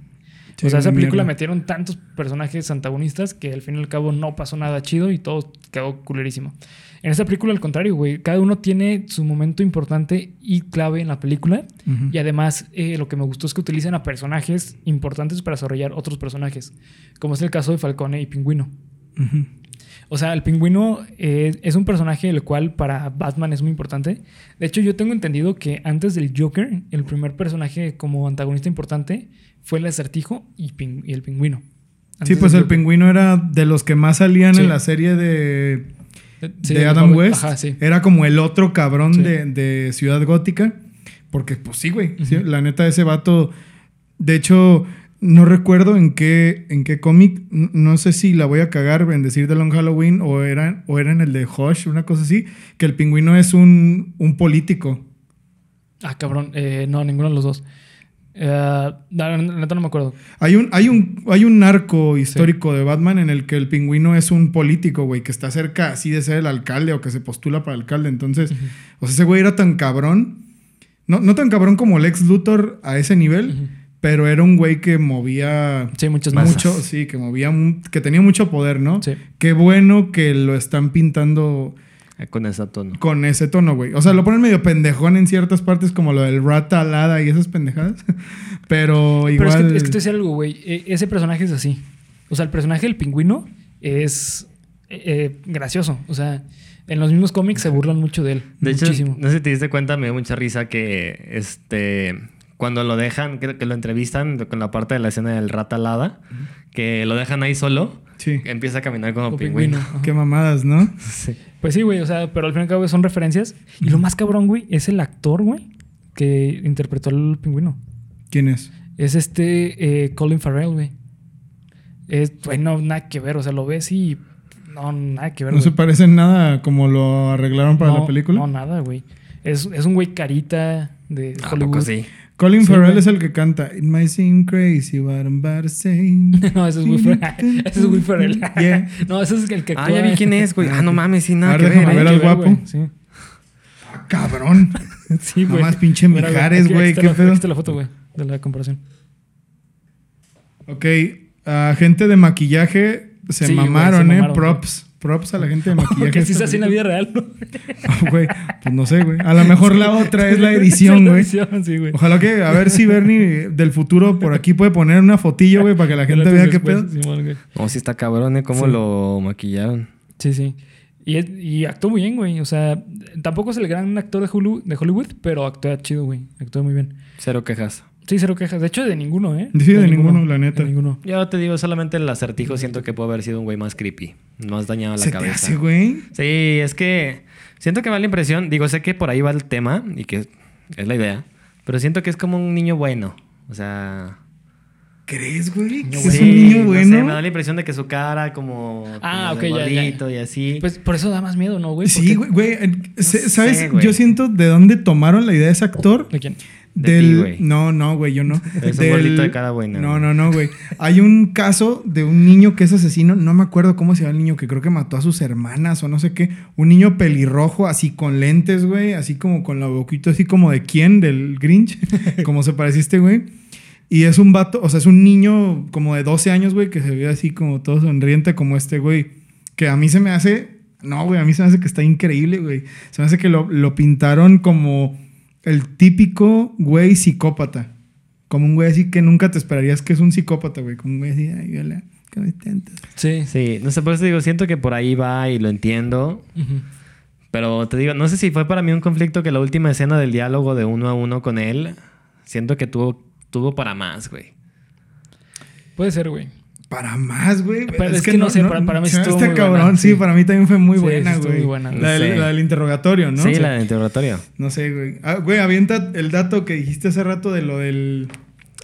B: Sí,
A: o sea, esa película
B: mierda.
A: metieron tantos personajes antagonistas que al fin y al cabo no pasó nada chido y todo quedó culerísimo. En esta película, al contrario, güey, cada uno tiene su momento importante y clave en la película. Y además, eh, lo que me gustó es que utilizan a personajes importantes para desarrollar otros personajes, como es el caso de Falcone y Pingüino. O sea, el pingüino eh, es un personaje el cual para Batman es muy importante. De hecho, yo tengo entendido que antes del Joker, el primer personaje como antagonista importante fue el acertijo y, el pingüino.
B: Sí, pues el pingüino era de los que más salían
A: Sí.
B: en la serie de,
A: sí,
B: de Adam West.
A: Ajá, sí.
B: Era como el otro cabrón
A: Sí.
B: de, de Ciudad Gótica. Porque, pues sí, güey. la neta, ese vato. De hecho, no recuerdo en qué, en qué cómic. No sé si la voy a cagar en decir de Long Halloween o era, o era en el de Hush, una cosa así. Que el pingüino es un, un político.
A: Ah, cabrón. Eh, no, ninguno de los dos. Eh, neta no me acuerdo.
B: Hay un, hay un, hay un narco histórico de Batman en el que el pingüino es un político, güey, que está cerca así de ser el alcalde o que se postula para alcalde. Entonces, o sea, ese güey era tan cabrón. No, no tan cabrón como Lex Luthor a ese nivel, pero era un güey que movía
A: Sí, muchas
B: mucho, sí, que movía, que tenía mucho poder, ¿no?
A: Sí.
B: Qué bueno que lo están pintando
C: Con ese tono.
B: con ese tono, güey. O sea, lo ponen medio pendejón en ciertas partes, como lo del rata alada y esas pendejadas. Pero igual.
A: Pero es que, es que te voy a decir algo, güey. E- ese personaje es así. O sea, el personaje del pingüino es eh, eh, gracioso. O sea, en los mismos cómics se burlan mucho de él.
C: De hecho,
A: muchísimo.
C: no sé si te diste cuenta, me dio mucha risa que este cuando lo dejan, que, que lo entrevistan con la parte de la escena del rata alada, que lo dejan ahí solo,
B: Sí.
C: empieza a caminar como
A: Como
C: pingüino.
B: Qué mamadas, ¿no?
C: Sí.
A: Pues sí, güey. O sea, pero al fin y al cabo son referencias. Y lo más cabrón, güey, es el actor, güey, que interpretó al pingüino.
B: ¿Quién es?
A: Es este eh, Colin Farrell, güey. Es, bueno, nada que ver. O sea, lo ves y. No, nada que ver.
B: No se
A: güey.
B: parece en nada como lo arreglaron para
A: no,
B: la película.
A: No, nada, güey. Es, es un güey carita de
C: ¿A
A: Hollywood.
C: poco sí?
B: Colin
A: Sí,
B: Farrell
A: güey.
B: es el que canta It might seem crazy what I'm about to say.
A: no, ese es Will Ferrell. ese es Will Ferrell.
B: Yeah.
A: no, ese es el que
C: Ah, ya vi quién es, güey. Ah, no mames, sí, nada
B: A
C: que
B: ver,
C: ver.
B: déjame
C: ¿eh?
B: ver al guapo.
A: güey. Sí,
B: Ah, cabrón.
A: sí, güey.
B: Nomás pinche
A: Mira,
B: Mijares,
A: aquí-
B: güey,
A: Aquí,
B: qué
A: la-
B: pedo.
A: aquí está la foto, güey, de la comparación.
B: Ok, a gente de maquillaje se
A: Sí, güey,
B: mamaron,
A: se
B: ¿eh?
A: mamaron,
B: Props. Props a la gente de maquillaje.
A: Porque sí se hace en la vida real, ¿no?
B: Güey, pues no sé, güey. A lo mejor la otra es la edición,
A: La
B: güey.
A: edición, sí, güey.
B: Ojalá que, a ver si Bernie del futuro por aquí puede poner una fotillo, güey, para que la gente vea qué pedo.
A: Simón.
C: No, sí está cabrón, ¿eh? Cómo
A: Sí.
C: lo maquillaron.
A: Sí, sí. Y, es- y actuó muy bien, güey. O sea, tampoco es el gran actor de Hollywood, de Hollywood pero actúa chido, güey. Actúa muy bien.
C: Cero quejas.
A: Sí, cero quejas. De hecho, de ninguno, ¿eh?
B: Sí, de ninguno, la neta.
A: De ninguno.
C: Yo te digo, solamente el acertijo siento que puede haber sido un güey más creepy. Más dañado la
B: Se te
C: cabeza.
B: hace, güey.
C: Sí, es que siento que me da la impresión, digo, sé que por ahí va el tema y que es la idea, pero siento que es como un niño bueno. O sea,
B: ¿Crees, güey? ¿Que
A: Niño
B: es
C: sí,
B: un niño
C: no
B: bueno?
C: sé, me da la impresión de que su cara como,
A: Ah,
C: como de
A: ok, ya,
C: y así.
A: Pues por eso da más miedo, ¿no, güey?
B: Sí,
A: Porque-
B: güey, güey.
C: sé,
B: ¿Sabes?
C: güey.
B: Yo siento de dónde tomaron la idea de ese actor.
A: ¿De quién?
C: De
B: Del...
C: ti, güey.
B: no, no, güey, yo no.
C: Es un gordito de cara buena,
B: No, no, no, güey. Hay un caso de un niño que es asesino. No me acuerdo cómo se llama el niño, que creo que mató a sus hermanas o no sé qué. Un niño pelirrojo, así con lentes, güey. Así como con la boquita, así como de quién, del Grinch. como se parecía este, güey. Y es un vato, o sea, es un niño como de 12 años, güey, que se ve así como todo sonriente como este, güey. Que a mí se me hace. No, güey, a mí se me hace que está increíble, güey. Se me hace que lo, lo pintaron como el típico güey psicópata. Como un güey así que nunca te esperarías que es un psicópata, güey. Como un güey así, ay, hola. Contentos.
A: Sí.
C: Sí, no sé, por eso digo, siento que por ahí va y lo entiendo. Pero te digo, no sé si fue para mí un conflicto que la última escena del diálogo de uno a uno con él, siento que tuvo, tuvo para más, güey.
A: Puede ser, güey.
B: Para más, güey.
A: Pero es que no sé, para- para mí sí
B: se me
A: estuvo
B: hace
A: muy
B: cabrón.
A: buena,
B: sí,
A: sí.
B: para mí también fue muy
A: Sí,
B: buena,
A: sí
B: güey.
A: muy buena,
B: la, del,
C: Sí.
B: la del interrogatorio, ¿no?
C: Sí, la del interrogatorio.
B: No sé, güey. Ah, güey, avienta el dato que dijiste hace rato de lo del...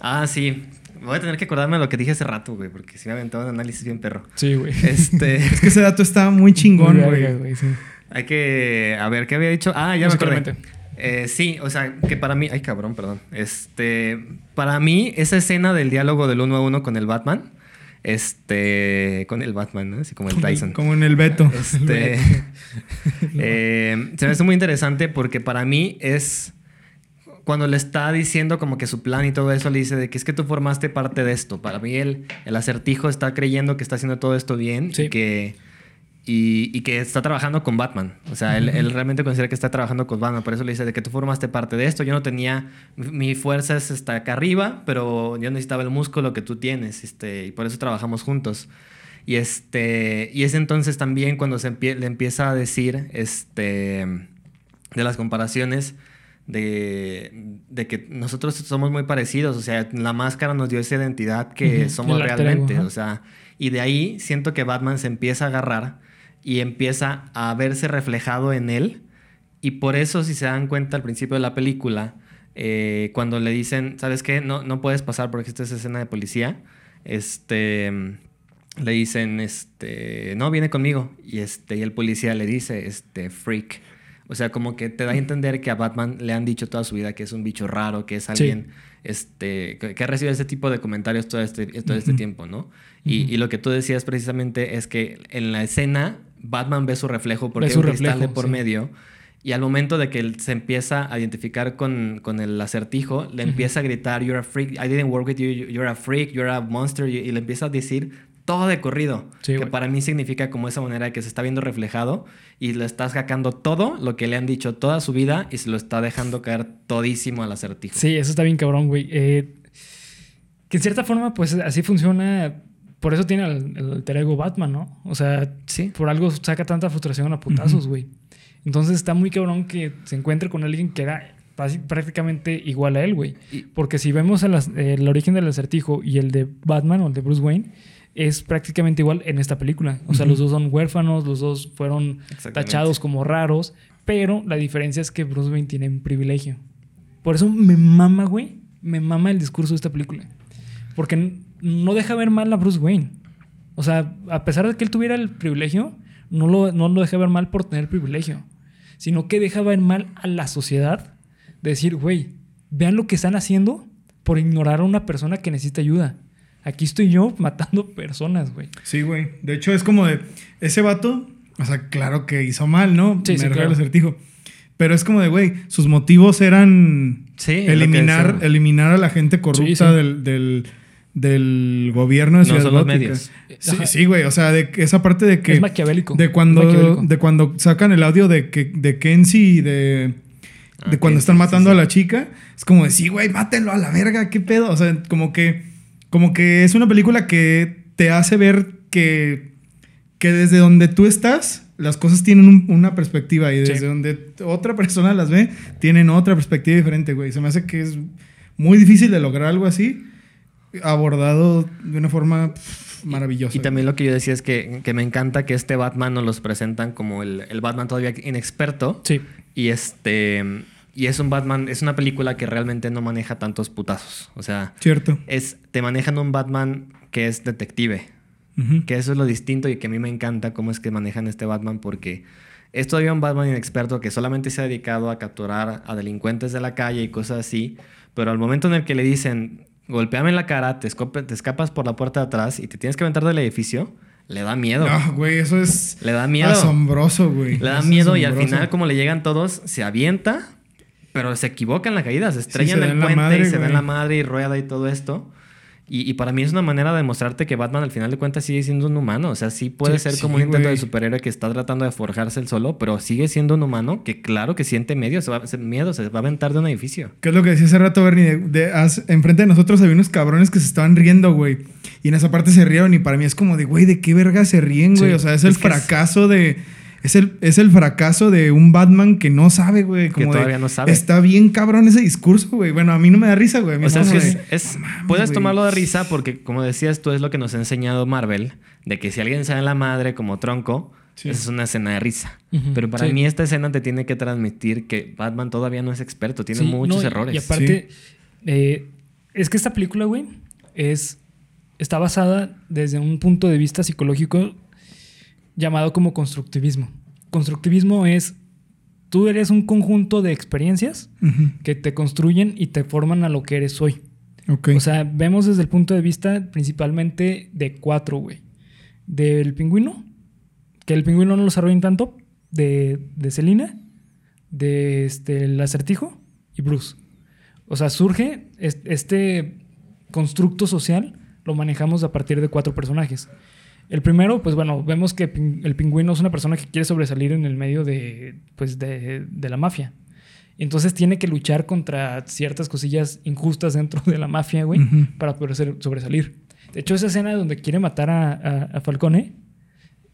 C: Ah, sí. Voy a tener que acordarme de lo que dije hace rato, güey, porque si me aventaba un análisis bien perro.
A: Sí, güey.
C: Este,
B: Es que ese dato está muy chingón, güey.
A: sí.
C: hay que, a ver, ¿qué había dicho? Ah, ya me acordé. Eh, sí, o sea, que para mí, ay cabrón, perdón. Este, para mí, esa escena del diálogo del uno a uno con el Batman, este, con el Batman, ¿no? Así como el Tyson.
B: Como en el Beto.
C: Este, eh, se me hace muy interesante porque para mí es cuando le está diciendo como que su plan y todo eso, le dice de que es que tú formaste parte de esto. Para mí el, el acertijo está creyendo que está haciendo todo esto bien
A: Sí.
C: y que y, y que está trabajando con Batman. O sea, él, él realmente considera que está trabajando con Batman. Por eso le dice de que tú formaste parte de esto. Yo no tenía... Mi fuerza es hasta acá arriba, pero yo necesitaba el músculo que tú tienes. Este, y por eso trabajamos juntos. Y, este, y es entonces también cuando se empie- le empieza a decir este, de las comparaciones de, de que nosotros somos muy parecidos. O sea, la máscara nos dio esa identidad que somos
A: el alter ego,
C: realmente.
A: ajá.
C: O sea, y de ahí siento que Batman se empieza a agarrar y empieza a verse reflejado en él. Y por eso, si se dan cuenta al principio de la película, eh, cuando le dicen, ¿sabes qué? No, no puedes pasar porque esta es escena de policía. Este, le dicen, este, no, viene conmigo. Y, este, y el policía le dice, este, freak. O sea, como que te da a entender que a Batman le han dicho toda su vida que es un bicho raro, que es alguien este, que, ha recibido ese tipo de comentarios todo este, todo este tiempo, ¿no? Y, y lo que tú decías precisamente es que en la escena Batman ve su reflejo porque hay
A: su
C: un cristal
A: reflejo,
C: de por
A: sí.
C: medio. Y al momento de que él se empieza a identificar con, con el acertijo, le empieza a gritar, you're a freak, I didn't work with you, you're a freak, you're a monster, y le empieza a decir todo de corrido.
A: Sí,
C: que para mí significa como esa manera que se está viendo reflejado y le estás sacando todo lo que le han dicho toda su vida y se lo está dejando caer todísimo al acertijo.
A: Sí, eso está bien cabrón, güey. Eh, que en cierta forma, pues así funciona. Por eso tiene el, el alter ego Batman, ¿no? O sea,
C: Sí.
A: por algo saca tanta frustración a putazos, güey. Entonces está muy cabrón que se encuentre con alguien que era prácticamente igual a él, güey. Porque si vemos el, as- el origen del acertijo y el de Batman o el de Bruce Wayne, es prácticamente igual en esta película. O sea, los dos son huérfanos, los dos fueron tachados como raros, pero la diferencia es que Bruce Wayne tiene un privilegio. Por eso me mama, güey, me mama el discurso de esta película. Porque no deja ver mal a Bruce Wayne. O sea, a pesar de que él tuviera el privilegio, no lo, no lo deja ver mal por tener privilegio, sino que deja ver mal a la sociedad de decir, güey, vean lo que están haciendo por ignorar a una persona que necesita ayuda. Aquí estoy yo matando personas, güey.
B: Sí, güey. De hecho, es como de ese vato, o sea, claro que hizo mal, ¿no?
A: Sí,
B: Me
A: sí, claro.
B: al acertijo. Pero es como de, güey, sus motivos eran
C: Sí,
B: eliminar, eliminar a la gente corrupta
A: Sí, sí.
B: Del, del, del gobierno de
C: No
B: Ciudad
C: son los medios.
B: Sí, sí, güey. O sea, de esa parte de que.
A: es maquiavélico.
B: De cuando,
A: maquiavélico.
B: de cuando sacan el audio de, que, de Kenzie y de,
C: Ah,
B: de cuando
C: Kenzie,
B: están matando
C: sí.
B: a la chica. Es como de, sí, güey, mátenlo a la verga, qué pedo. O sea, como que, como que es una película que te hace ver que, que desde donde tú estás, las cosas tienen un- una perspectiva y desde
A: Sí.
B: donde otra persona las ve, tienen otra perspectiva diferente, güey. Se me hace que es muy difícil de lograr algo así, abordado de una forma pff, maravillosa.
C: Y también lo que yo decía es que, que me encanta que este Batman nos los presentan como el, el Batman todavía inexperto.
A: Sí.
C: Y este. Y es un Batman, es una película que realmente no maneja tantos putazos. O sea,
B: Cierto.
C: es, te manejan un Batman que es detective. Que eso es lo distinto y que a mí me encanta cómo es que manejan este Batman porque es todavía un Batman inexperto que solamente se ha dedicado a capturar a delincuentes de la calle y cosas así, pero al momento en el que le dicen, golpeame en la cara, te, escapas por la puerta de atrás y te tienes que aventar del edificio, le da miedo.
B: No, güey, eso es
C: Le da miedo.
B: asombroso, güey.
C: Le da
B: Eso
C: miedo y al final como le llegan todos, se avienta, pero se equivoca en la caída, se estrella en el puente
B: madre,
C: y se da en la madre y rueda y todo esto. Y, y para mí es una manera de demostrarte que Batman al final de cuentas sigue siendo un humano. O sea, sí puede
B: Sí,
C: ser
B: sí,
C: como un intento de superhéroe que está tratando de forjarse el solo, pero sigue siendo un humano que claro que siente medio, se va, miedo, se va a aventar de un edificio.
B: ¿Qué es lo que decía hace rato, Bernie? De, de- haz- enfrente de nosotros había unos cabrones que se estaban riendo, güey. Y en esa parte se rieron. Y para mí es como de, güey, ¿de qué verga se ríen, güey?
A: Sí,
B: o sea, es el
C: es que es-
B: fracaso de. Es el, es el fracaso de un Batman que no sabe, güey.
C: Que
B: de,
C: todavía no sabe.
B: Está bien cabrón ese discurso, güey. Bueno, a mí no me da risa, güey. A mí
C: O sea,
B: es
C: es que es, es-
B: "No mames,
C: puedes
B: güey".
C: tomarlo de risa porque, como decías tú, es lo que nos ha enseñado Marvel, de que si alguien sale la madre como tronco,
B: Sí.
C: esa es una escena de risa. Pero para
A: sí.
C: mí esta escena te tiene que transmitir que Batman todavía no es experto, tiene
A: Sí,
C: muchos
A: no, y-
C: errores.
A: Y aparte, eh, es que esta película, güey, es, está basada desde un punto de vista psicológico llamado como constructivismo. Constructivismo es, tú eres un conjunto de experiencias que te construyen y te forman a lo que eres hoy.
B: Ok.
A: O sea, vemos desde el punto de vista principalmente de cuatro, güey. Del pingüino, que el pingüino no lo desarrollan tanto, de, de Selina, de este, el acertijo y Bruce. O sea, surge es- este constructo social, lo manejamos a partir de cuatro personajes. El primero, pues bueno, vemos que el pingüino es una persona que quiere sobresalir en el medio de, pues de, de la mafia. Entonces tiene que luchar contra ciertas cosillas injustas dentro de la mafia, güey, para poder ser- sobresalir. De hecho, esa escena donde quiere matar a, a- a Falcone,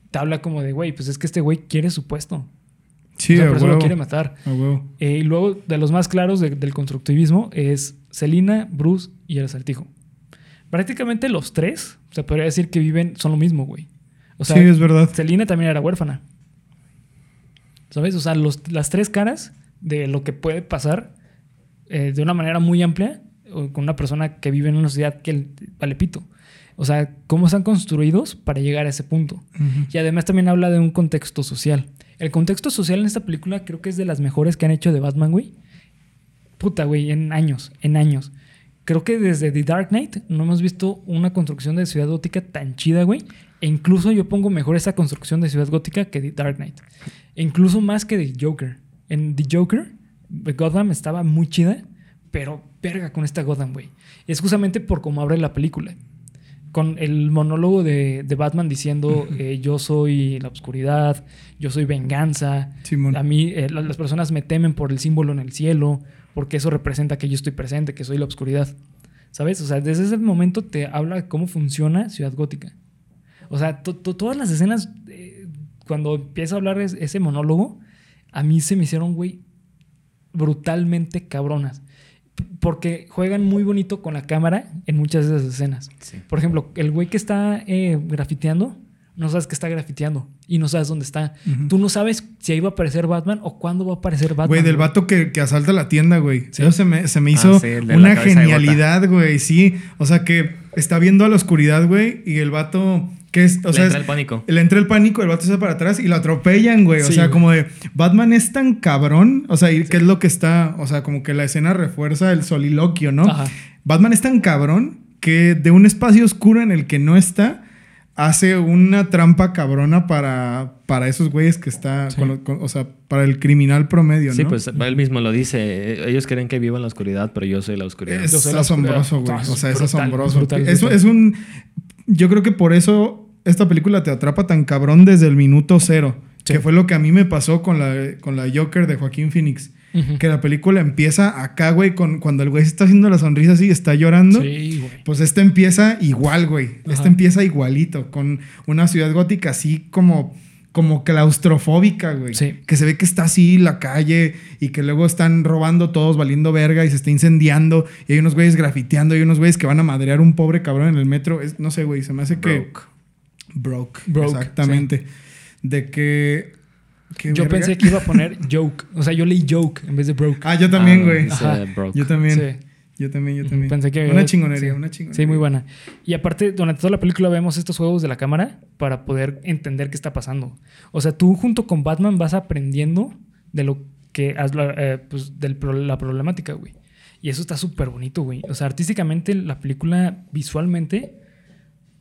A: te habla como de, güey, pues es que este güey quiere su puesto.
B: sí,
A: o sea,
B: a
A: por eso lo quiere matar. Eh, y luego, de los más claros de- del constructivismo es Selina, Bruce y el acertijo. Prácticamente los tres, se podría decir que viven, son lo mismo, güey. O sea,
B: sí, es verdad.
A: Selina también era huérfana. ¿Sabes? O sea, los- las tres caras de lo que puede pasar eh, de una manera muy amplia con una persona que vive en una sociedad que vale pito. O sea, cómo están construidos para llegar a ese punto. Y además también habla de un contexto social. El contexto social en esta película creo que es de las mejores que han hecho de Batman, güey. Puta, güey, en años, en años. Creo que desde The Dark Knight no hemos visto una construcción de ciudad gótica tan chida, güey. E incluso yo pongo mejor esa construcción de ciudad gótica que The Dark Knight. E incluso más que The Joker. En The Joker, Gotham estaba muy chida, pero verga con esta Gotham, güey. Es justamente por cómo abre la película con el monólogo de, de Batman diciendo eh, yo soy la oscuridad, yo soy venganza,
B: Simón.
A: a mí eh, la- las personas me temen por el símbolo en el cielo, porque eso representa que yo estoy presente, que soy la oscuridad. ¿Sabes? O sea, desde ese momento te habla de cómo funciona Ciudad Gótica. O sea, to- to- todas las escenas, eh, cuando empieza a hablar es- ese monólogo, a mí se me hicieron, güey, brutalmente cabronas. Porque juegan muy bonito con la cámara en muchas de esas escenas.
C: Sí.
A: Por ejemplo, el güey que está eh, grafiteando, no sabes que está grafiteando y no sabes dónde está. Tú no sabes si ahí va a aparecer Batman o cuándo va a aparecer Batman.
B: Güey, del vato que, que asalta la tienda, güey.
A: Sí.
B: Eso se me, se me hizo
C: Ah, sí, la
B: una genialidad, güey. Sí. O sea, que está viendo a la oscuridad, güey, y el vato. Que es, o
C: Le
B: sea,
C: entra el pánico.
B: le entra el pánico, el vato se va para atrás y lo atropellan, güey. O sea,
A: güey.
B: como de Batman es tan cabrón. O sea, y qué es lo que está. O sea, como que la escena refuerza el soliloquio, ¿no?
A: Ajá.
B: Batman es tan cabrón que de un espacio oscuro en el que no está, hace una trampa cabrona para, para esos güeyes que está.
A: Sí.
B: con con- o sea, para el criminal promedio,
C: Sí,
B: ¿no?
C: pues él mismo lo dice. Ellos creen que vivo en la oscuridad, pero yo soy la oscuridad.
B: Es
A: Yo soy la
B: asombroso,
A: oscuridad.
B: güey.
A: Ah,
B: O sea, es
A: brutal,
B: asombroso.
A: brutal,
B: Eso
A: brutal.
B: es un. Yo creo que por eso esta película te atrapa tan cabrón desde el minuto cero.
A: Sí.
B: Que fue lo que a mí me pasó con la, con la Joker de Joaquín Phoenix. Que la película empieza acá, güey, con, cuando el güey se está haciendo la sonrisa así y está llorando.
A: Sí, güey.
B: Pues esta empieza igual, güey.
A: Ajá.
B: Esta empieza igualito, con una ciudad gótica así como, como claustrofóbica, güey.
A: Sí.
B: Que se ve que está así la calle y que luego están robando todos, valiendo verga y se está incendiando. Y hay unos güeyes grafiteando, y hay unos güeyes que van a madrear un pobre cabrón en el metro. Es- no sé, güey, se me hace que.
C: Broke.
B: Broke.
A: Broke,
B: exactamente. De que.
A: Yo
B: verga.
A: pensé que iba a poner joke. O sea, yo leí joke en vez de broke.
B: Ah, yo también,
C: Ah,
B: güey.
C: broke.
B: Yo también.
A: Sí.
B: Yo también, yo también.
A: Pensé que
B: Una chingonería,
A: sí.
B: una chingonería.
A: Sí, muy buena. Y aparte, durante toda la película vemos estos juegos de la cámara para poder entender qué está pasando. O sea, tú junto con Batman vas aprendiendo de lo que has- eh, pues, de la problemática, güey. Y eso está súper bonito, güey. O sea, artísticamente la película visualmente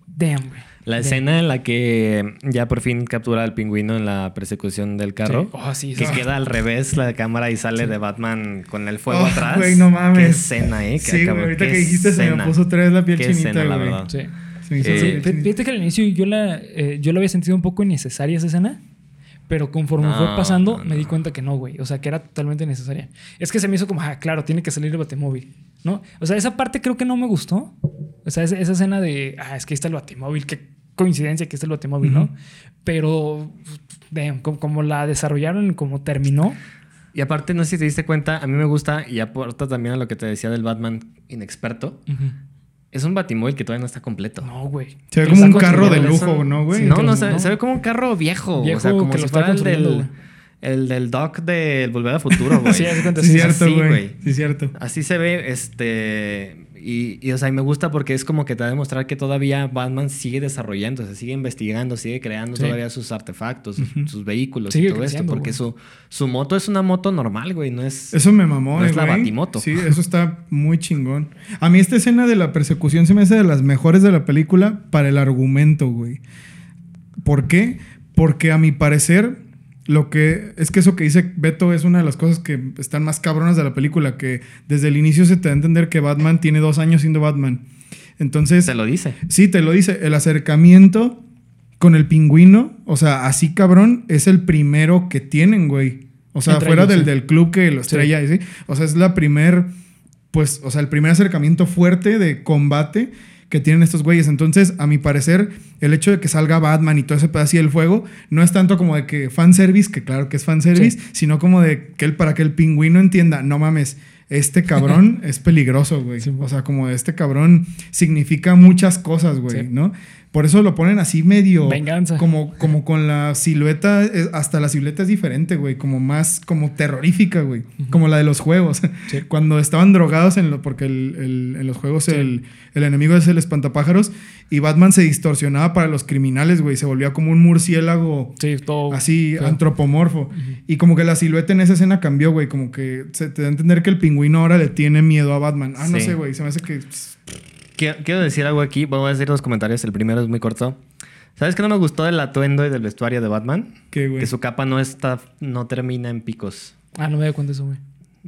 A: Damn, güey.
C: La escena en la que ya por fin captura al pingüino en la persecución del carro.
A: Sí. Oh, sí,
C: Que
A: sí.
C: queda al revés la cámara y sale de Batman con el fuego
B: Oh,
C: atrás.
B: güey, no mames.
C: Qué escena, eh.
B: Sí, güey,
C: cabrón,
B: ahorita
C: qué
B: que dijiste se me
C: escena.
B: puso otra vez la piel
C: Qué
B: chinita,
C: escena, la
B: güey.
C: verdad.
A: Sí.
C: Eh.
A: Fíjate que al inicio yo la, eh, yo la había sentido un poco innecesaria esa escena. Pero conforme
C: No,
A: fue pasando,
C: no,
A: me di cuenta que no, güey. O sea, que era totalmente necesaria. Es que se me hizo como, ah, claro, tiene que salir el batimóvil, ¿no? O sea, esa parte creo que no me gustó. O sea, esa, esa escena de, ah, es que ahí está el batimóvil, qué coincidencia que está el batimóvil, ¿no? Pero, damn, como, como la desarrollaron, como terminó.
C: Y aparte, no sé si te diste cuenta, a mí me gusta y aporta también a lo que te decía del Batman inexperto. Es un batimóvil que todavía no está completo.
A: No, güey.
B: Se ve como
A: lo
B: un carro de lujo, ¿no, güey?
A: Sí,
C: no, no,
A: lo-
C: se, ve como un carro viejo.
A: Viejo
C: o sea, como
A: que
C: si
A: lo
C: fuera el del, el del doc del Volver al Futuro, güey.
A: Sí, de cuenta,
B: Sí,
A: sí,
B: cierto,
C: así,
B: güey. Sí, cierto.
C: Así se ve, este... Y, y, o sea, me gusta porque es como que te va a demostrar que todavía Batman sigue desarrollando, se sigue investigando, sigue creando
A: Sí.
C: todavía sus artefactos, sus- sus vehículos
A: Sigue
C: y todo esto. Porque su, su moto es una moto normal, güey, no es...
B: Eso me mamó,
C: No
B: eh,
C: es la. Batimoto.
B: Sí, eso está muy chingón. A mí esta escena de la persecución se me hace de las mejores de la película para el argumento, güey. ¿Por qué? Porque a mi parecer, lo que es que eso que dice Beto es una de las cosas que están más cabronas de la película, que desde el inicio se te da a entender que Batman tiene dos años siendo Batman. Entonces,
C: Se lo dice.
B: Sí, te lo dice. El acercamiento con el pingüino, o sea, así cabrón, es el primero que tienen, güey. O sea, fuera
A: ellos,
B: del,
A: sí.
B: del club que lo estrella, ¿sí? O sea, es la primer, pues, o sea, el primer acercamiento fuerte de combate que tienen estos güeyes. Entonces, a mi parecer, el hecho de que salga Batman y todo ese pedazo del fuego, no es tanto como de que fanservice, que claro que es fanservice, sino como de que el, para que el pingüino entienda, no mames, este cabrón es peligroso, güey.
A: Sí.
B: o sea, como este cabrón significa muchas cosas, güey,
A: Sí.
B: ¿no? Por eso lo ponen así medio...
A: Venganza.
B: Como, como con la silueta, eh, hasta la silueta es diferente, güey, como más, como terrorífica, güey, como la de los juegos.
A: Sí.
B: Cuando estaban drogados, en lo, porque el- el- en los juegos el, el enemigo es el espantapájaros, y Batman se distorsionaba para los criminales, güey, se volvía como un murciélago
A: Sí, todo.
B: así
A: feo.
B: antropomorfo. Y como que la silueta en esa escena cambió, güey, como que se te da a entender que el pingüino ahora le tiene miedo a Batman. Ah, no sé, güey, se me hace que...
C: Quiero, quiero decir algo aquí, voy a decir los comentarios, el primero es muy corto. ¿Sabes qué no me gustó del atuendo y del vestuario de Batman?
B: Que, güey.
C: Que su capa no está, no termina en picos.
A: Ah, no me di cuenta eso, güey.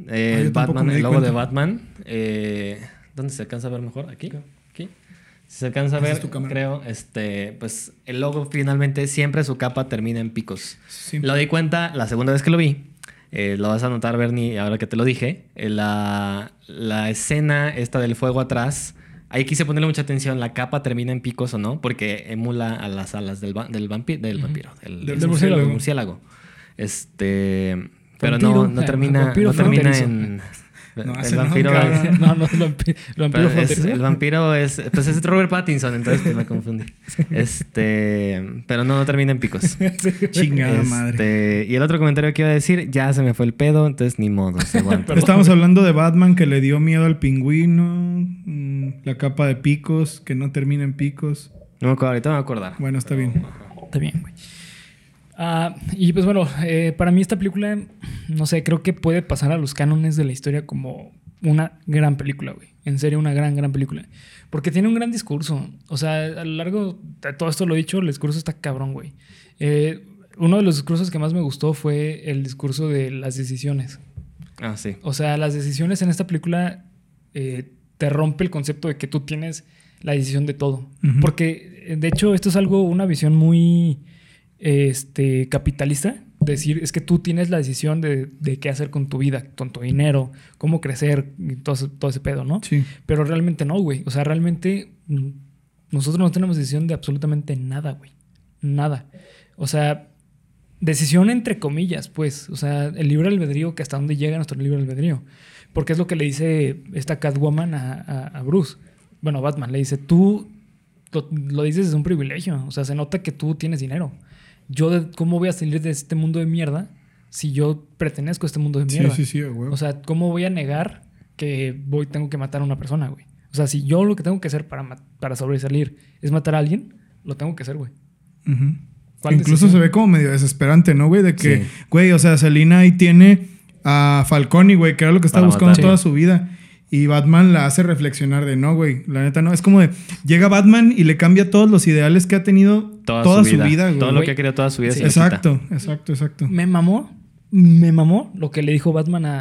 C: Eh,
B: Ah,
C: el Batman, el logo de. Batman, eh, ¿dónde se alcanza a ver mejor? ¿Aquí? ¿Aquí? Si se alcanza a ver,
B: es
C: creo, este, pues el logo finalmente siempre su capa termina en picos. Lo di cuenta la segunda vez que lo vi. eh, lo vas a notar, Bernie, ahora que te lo dije. eh, la, la escena esta del fuego atrás. Ahí quise ponerle mucha atención. La capa termina en picos o no, porque emula a las alas del, va- del, vampi- del vampiro. Del,
B: Del
C: del
B: murciélago.
C: murciélago. Este. Pero no, no termina, no termina en.
B: No,
C: el vampiro.
B: cabrón.
A: no, no, el vampi- el vampiro
C: es- el vampiro es. Pues es Robert Pattinson, entonces pues me confundí. Este. Pero no, no termina en picos.
B: Chingada
C: Este,
B: madre.
C: Y el otro comentario que iba a decir, ya se me fue el pedo, entonces ni modo. se
B: Estamos hablando de Batman que le dio miedo al pingüino, mm, la capa de picos, que no termina en picos.
C: no me acuerdo, ahorita me voy a acordar.
B: Bueno, está bien.
A: Está bien, güey. Ah, y pues bueno, eh, para mí esta película, no sé, creo que puede pasar a los cánones de la historia como una gran película, güey. En serio, una gran, gran película. Porque tiene un gran discurso. O sea, a lo largo de todo esto lo he dicho, el discurso está cabrón, güey. Eh, uno de los discursos que más me gustó fue el discurso de las decisiones.
C: Ah, sí.
A: O sea, las decisiones en esta película eh, te rompe el concepto de que tú tienes la decisión de todo. Porque, de hecho, esto es algo, una visión muy este, capitalista. Decir, es que tú tienes la decisión de, de qué hacer con tu vida, con tu dinero, cómo crecer, y todo, ese- todo ese pedo, ¿no?
B: Sí.
A: Pero realmente no, güey. O sea, realmente mm, nosotros no tenemos decisión de absolutamente nada, güey. Nada. O sea, decisión entre comillas, pues. O sea, el libre albedrío, que hasta dónde llega nuestro libre albedrío. Porque es lo que le dice esta Catwoman a, a- a Bruce. Bueno, Batman. Le dice, tú lo, lo dices desde un privilegio. O sea, se nota que tú tienes dinero. Yo, de- ¿cómo voy a salir de este mundo de mierda si yo pertenezco a este mundo de
B: Sí,
A: mierda?
B: sí, sí, a huevo.
A: O sea, ¿cómo voy a negar que voy, tengo que matar a una persona, güey? O sea, si yo lo que tengo que hacer para, para sobresalir es matar a alguien, lo tengo que hacer, güey. ¿Cuál
B: Incluso
A: decisión?
B: se ve como medio desesperante, ¿no, güey? De que,
C: Sí.
B: güey, o sea, Selina ahí tiene a Falcone, güey, que era lo que estaba
C: Para
B: buscando
C: matar.
B: toda
A: Sí.
B: su vida. Y Batman la hace reflexionar de no, güey. La neta no. Es como de. Llega Batman y le cambia todos los ideales que ha tenido toda, su vida, güey.
C: Todo lo que ha querido toda su vida.
A: Sí.
B: Exacto, exacto, exacto.
A: Me mamó, me mamó lo que le dijo Batman a,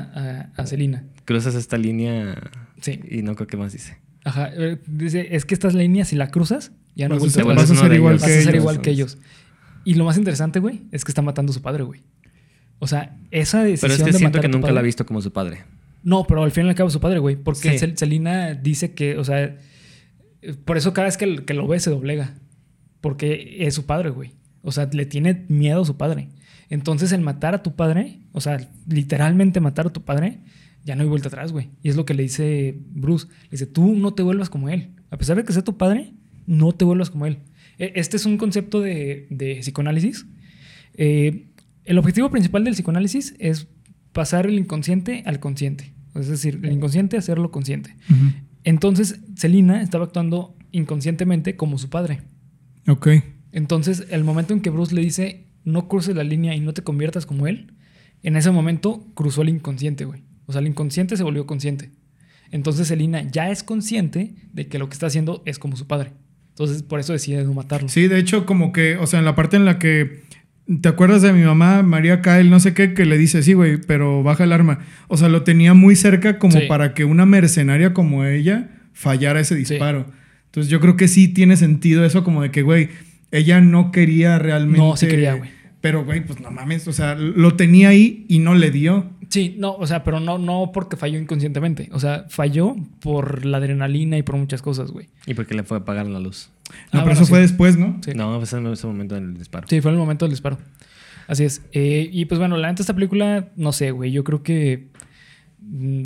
A: a, a Selina.
C: Cruzas esta línea
A: Sí.
C: y no creo que más dice.
A: Ajá. eh, Dice, es que estas líneas, si la cruzas, ya no
B: Vas a
C: vas a
B: vas a
C: uno
B: ser igual.
A: Vas
B: que
A: a ser
B: ellos.
A: igual que ellos. Y lo más interesante, güey, es que está matando a su padre, güey. O sea, esa decisión
C: Pero es que
A: de
C: siento que nunca
A: padre-
C: la ha visto como su padre.
A: No, pero al fin y al cabo su padre, güey. Porque
C: Sí.
A: Sel- Selina dice que, o sea, por eso cada vez que, que lo ve se doblega. Porque es su padre, güey. O sea, le tiene miedo a su padre. Entonces, el matar a tu padre, o sea, literalmente matar a tu padre, ya no hay vuelta atrás, güey. Y es lo que le dice Bruce. Le dice, tú no te vuelvas como él. A pesar de que sea tu padre, no te vuelvas como él. E- Este es un concepto de, de psicoanálisis. Eh, el objetivo principal del psicoanálisis es pasar el inconsciente al consciente. Es decir, el inconsciente hacerlo consciente. Entonces, Selina estaba actuando inconscientemente como su padre.
B: Ok.
A: Entonces, el momento en que Bruce le dice, no cruces la línea y no te conviertas como él, en ese momento cruzó el inconsciente, güey. O sea, el inconsciente se volvió consciente. Entonces, Selina ya es consciente de que lo que está haciendo es como su padre. Entonces, por eso decide no matarlo.
B: Sí, de hecho, como que, o sea, en la parte en la que. ¿Te acuerdas de mi mamá, María Kyle, no sé qué, que le dice, sí, güey, pero baja el arma? O sea, lo tenía muy cerca como
A: Sí.
B: para que una mercenaria como ella fallara ese
A: Sí.
B: disparo. Entonces yo creo que sí tiene sentido eso como de que, güey, ella no quería realmente...
A: No, sí quería, güey.
B: Pero, güey, pues no mames, o sea, lo tenía ahí y no le dio.
A: Sí, no, o sea, pero no, no porque falló inconscientemente. O sea, falló por la adrenalina y por muchas cosas, güey.
C: ¿Y por qué le fue a apagar la luz?
B: No,
A: Ah,
B: pero
A: bueno,
B: eso
A: sí.
B: fue después, ¿no?
A: Sí.
C: No, fue en ese momento del disparo.
A: Sí, fue en el momento del disparo. Así es. Eh, y pues bueno, la neta, esta película, no sé, güey. Yo creo que. mm,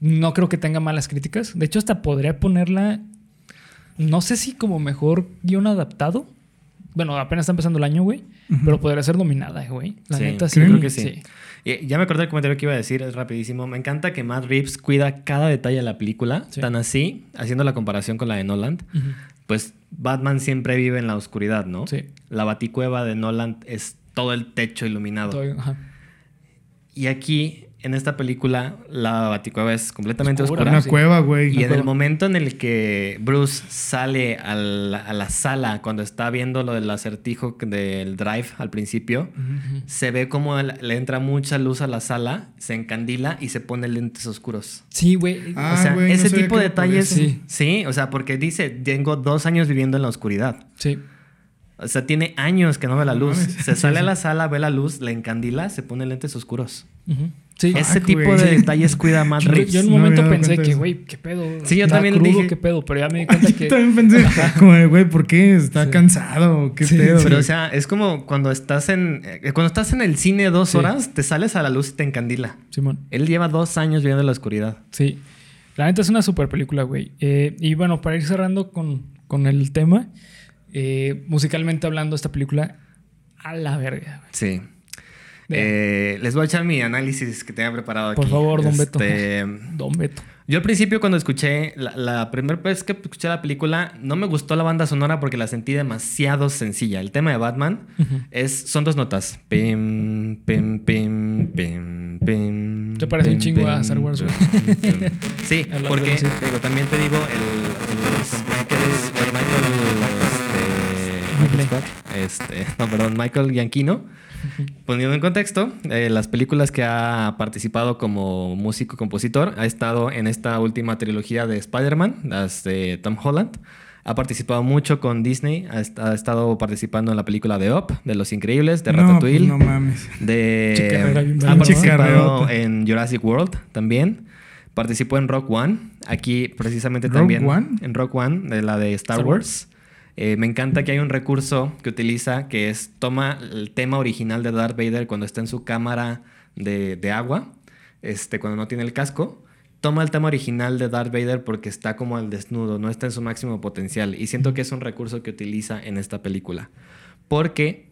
A: No creo que tenga malas críticas. De hecho, hasta podría ponerla. No sé si como mejor guion adaptado. Bueno, apenas está empezando el año, güey. Pero podría ser dominada, güey. La
C: Sí,
A: neta, sí.
B: creo
C: que sí. Y ya me acordé del comentario que iba a decir, es rapidísimo. Me encanta que Matt Reeves cuida cada detalle de la película,
A: Sí.
C: tan así, haciendo la comparación con la de Nolan.
A: Ujú.
C: Pues Batman siempre vive en la oscuridad, ¿no?
A: Sí.
C: La baticueva de Nolan es todo el techo iluminado.
A: Todo- ajá.
C: Y aquí, en esta película, la baticueva es completamente
A: Oscura,
C: oscura.
B: Una
A: sí.
B: cueva, güey.
C: Y en
A: cueva.
C: el momento en el que Bruce sale al- a la sala, cuando está viendo lo del acertijo del drive al principio, se ve como le entra mucha luz a la sala, se encandila y se pone lentes oscuros.
A: Sí, güey.
B: Ah,
C: o sea,
B: güey, no
C: ese tipo de detalles.
A: Sí.
C: Sí, o sea, porque dice, tengo dos años viviendo en la oscuridad.
A: Sí.
C: O sea, tiene años que no ve la luz. Se sale a la sala, ve la luz, le encandila, se pone lentes oscuros.
A: Ujú. Sí.
C: Ese
B: Fuck,
C: tipo
B: güey.
C: de detalles cuida Matt
A: Yo,
C: Reeves.
A: yo en un momento pensé que, güey, qué pedo.
C: Sí, yo también
A: crudo,
C: dije-
A: qué pedo, pero ya me di cuenta que.
B: También pensé, como de, güey, ¿por qué? ¿Está
A: Sí.
B: cansado? ¿Qué
A: Sí,
B: pedo?
C: Pero, o sea, es como cuando estás en eh, cuando estás en el cine dos
A: Sí.
C: horas, te sales a la luz y te encandila.
A: Simón.
C: Él lleva dos años viviendo en la oscuridad.
A: Sí. La neta es una super película, güey. Eh, y bueno, para ir cerrando con, con el tema, eh, musicalmente hablando, esta película a la verga, güey.
C: Sí. Eh, les voy a echar mi análisis que tenía preparado aquí.
A: Por favor, don Beto.
C: Este,
A: Don Beto.
C: Yo al principio cuando escuché, la, la primera vez que escuché la película, no me gustó la banda sonora porque la sentí demasiado sencilla. El tema de Batman es, son dos notas. Pim, pim, pim, pim, pim.
A: Te parece un
C: pim,
A: chingo a Star Wars,
C: pim. Sí, porque digo, también te digo, el, el es Michael, este, Michael Scott, este, no, perdón, Michael Gianchino. Poniendo en contexto, eh, las películas que ha participado como músico-compositor, ha estado en esta última trilogía de Spider-Man, las de Tom Holland. Ha participado mucho con Disney, ha, est- ha estado participando en la película de Up, de Los Increíbles, de
B: No,
C: Ratatouille,
B: pues no mames.
C: de...
A: Chicarrera
C: ha participado en Jurassic World también. Participó en Rock One. Aquí precisamente
B: ¿Rogue
C: también.
B: One?
C: En Rock One, de la de Star,
A: Star
C: Wars. Eh, me encanta que hay un recurso que utiliza que es toma el tema original de Darth Vader cuando está en su cámara de, de agua, este, cuando no tiene el casco. Toma el tema original de Darth Vader porque está como al desnudo, no está en su máximo potencial. Y siento que es un recurso que utiliza en esta película. Porque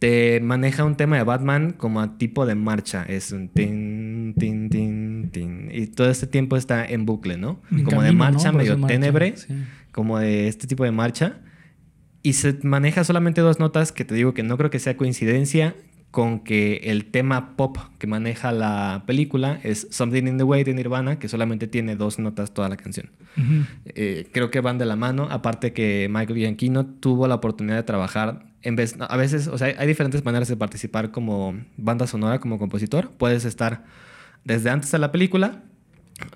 C: te maneja un tema de Batman como a tipo de marcha. Es un tin, tin, tin, tin. Y todo este tiempo está en bucle, ¿no?
A: En
C: como de
A: camino, ¿no?
C: marcha,
A: Por
C: medio
A: marcha,
C: tenebre,
A: sí.
C: como de este tipo de marcha. Y se maneja solamente dos notas que te digo que no creo que sea coincidencia, con que el tema pop que maneja la película es Something in the Way de Nirvana, que solamente tiene dos notas toda la canción.
A: Ujú.
C: Eh, creo que van de la mano, aparte que Michael Giacchino tuvo la oportunidad de trabajar en vez, a veces, o sea, hay diferentes maneras de participar como banda sonora, como compositor. Puedes estar desde antes de la película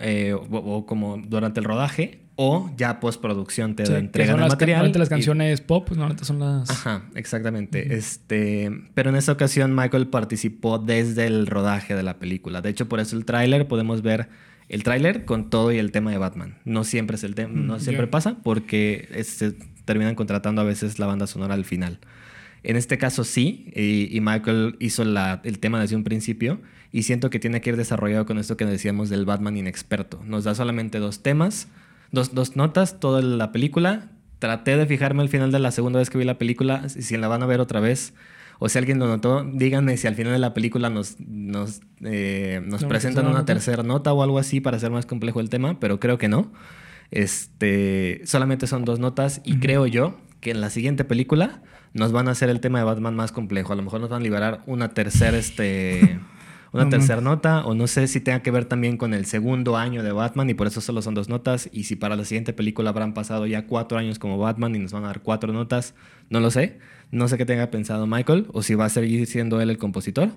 C: eh, o, o como durante el rodaje o ya postproducción te
A: Sí, que
C: entregan el material.
A: normalmente las
C: y-
A: canciones pop, pues normalmente son las.
C: Ajá, exactamente. Este, pero en esta ocasión Michael participó desde el rodaje de la película. De hecho, por eso el tráiler podemos ver el tráiler con todo y el tema de Batman. No siempre es el tema, no
B: Mm,
C: siempre
B: ya.
C: pasa porque es- se terminan contratando a veces la banda sonora al final. En este caso sí, y, y Michael hizo la- el tema desde un principio y siento que tiene que ir desarrollado con esto que decíamos del Batman inexperto. Nos da solamente dos temas, dos, dos notas, toda la película. Traté de fijarme al final de la segunda vez que vi la película, si la van a ver otra vez. O si alguien lo notó, díganme si al final de la película nos, nos, eh, nos
A: ¿Una
C: presentan una
A: nota?
C: tercera nota o algo así para hacer más complejo el tema, pero creo que no. Este, solamente son dos notas y creo yo que en la siguiente película nos van a hacer el tema de Batman más complejo. A lo mejor nos van a liberar una tercera, este, una
B: No
C: tercera nota o no sé si tenga que ver también con el segundo año de Batman y por eso solo son dos notas y si para la siguiente película habrán pasado ya cuatro años como Batman y nos van a dar cuatro notas, no lo sé. No sé qué tenga pensado Michael o si va a seguir siendo él el compositor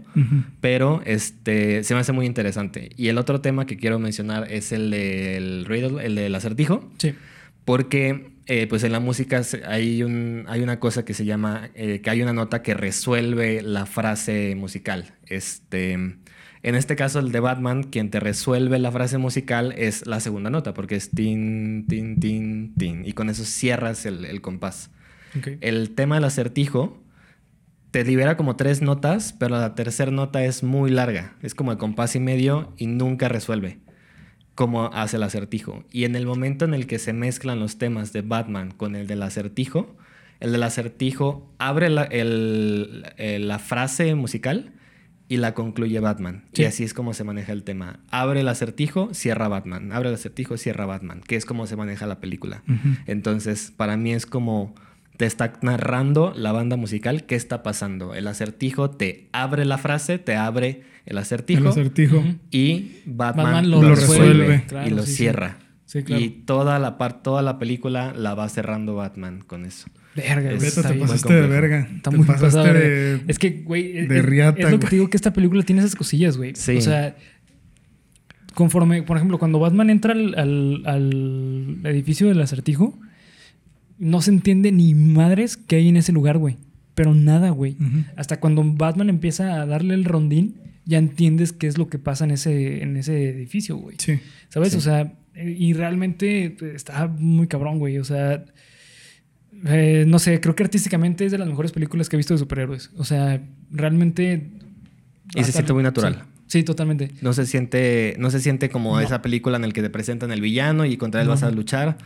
C: pero este se me hace muy interesante. Y el otro tema que quiero mencionar es el del riddle, el del acertijo,
A: Sí.
C: porque eh, pues en la música hay, un, hay una cosa que se llama, eh, que hay una nota que resuelve la frase musical. Este, en este caso el de Batman, quien te resuelve la frase musical es la segunda nota, porque es tin, tin, tin, tin, y con eso cierras el, el compás. El tema del acertijo te libera como tres notas, pero la tercera nota es muy larga. Es como el compás y medio y nunca resuelve como hace el acertijo. Y en el momento en el que se mezclan los temas de Batman con el del acertijo, el del acertijo abre la, el- el- la frase musical y la concluye Batman.
A: Sí.
C: Y así es como se maneja el tema. Abre el acertijo, cierra Batman. Abre el acertijo, cierra Batman. Que es como se maneja la película. Entonces, para mí es como te está narrando la banda musical qué está pasando. El acertijo te abre la frase, te abre el acertijo
B: El acertijo.
C: Y Batman,
A: Batman
C: lo,
B: lo
C: resuelve,
B: resuelve.
A: Claro,
C: y lo
A: sí,
C: cierra.
A: Sí, claro.
C: Y toda la toda la película la va cerrando Batman con eso.
A: Verga, güey. Está
B: te
A: bien.
B: pasaste de verga.
A: Está
B: te
A: muy
B: pasaste
A: pasada,
B: de...
A: Es que, güey, es,
B: de riata,
A: es lo que
B: güey.
A: te digo que esta película tiene esas cosillas, güey.
C: Sí.
A: O sea, conforme, por ejemplo, cuando Batman entra al, al- al edificio del acertijo, no se entiende ni madres que hay en ese lugar, güey. Pero nada, güey. Hasta cuando Batman empieza a darle el rondín, ya entiendes qué es lo que pasa en ese, en ese edificio, güey.
B: Sí.
A: ¿Sabes?
C: Sí.
A: O sea, y realmente pues, está muy cabrón, güey. O sea, eh, no sé, creo que artísticamente es de las mejores películas que he visto de superhéroes. O sea, realmente...
C: Y se siente muy natural.
A: Sí, sí, totalmente.
C: No se siente, no se siente como
A: No.
C: esa película en la que te presentan el villano y contra él
A: No.
C: vas a luchar.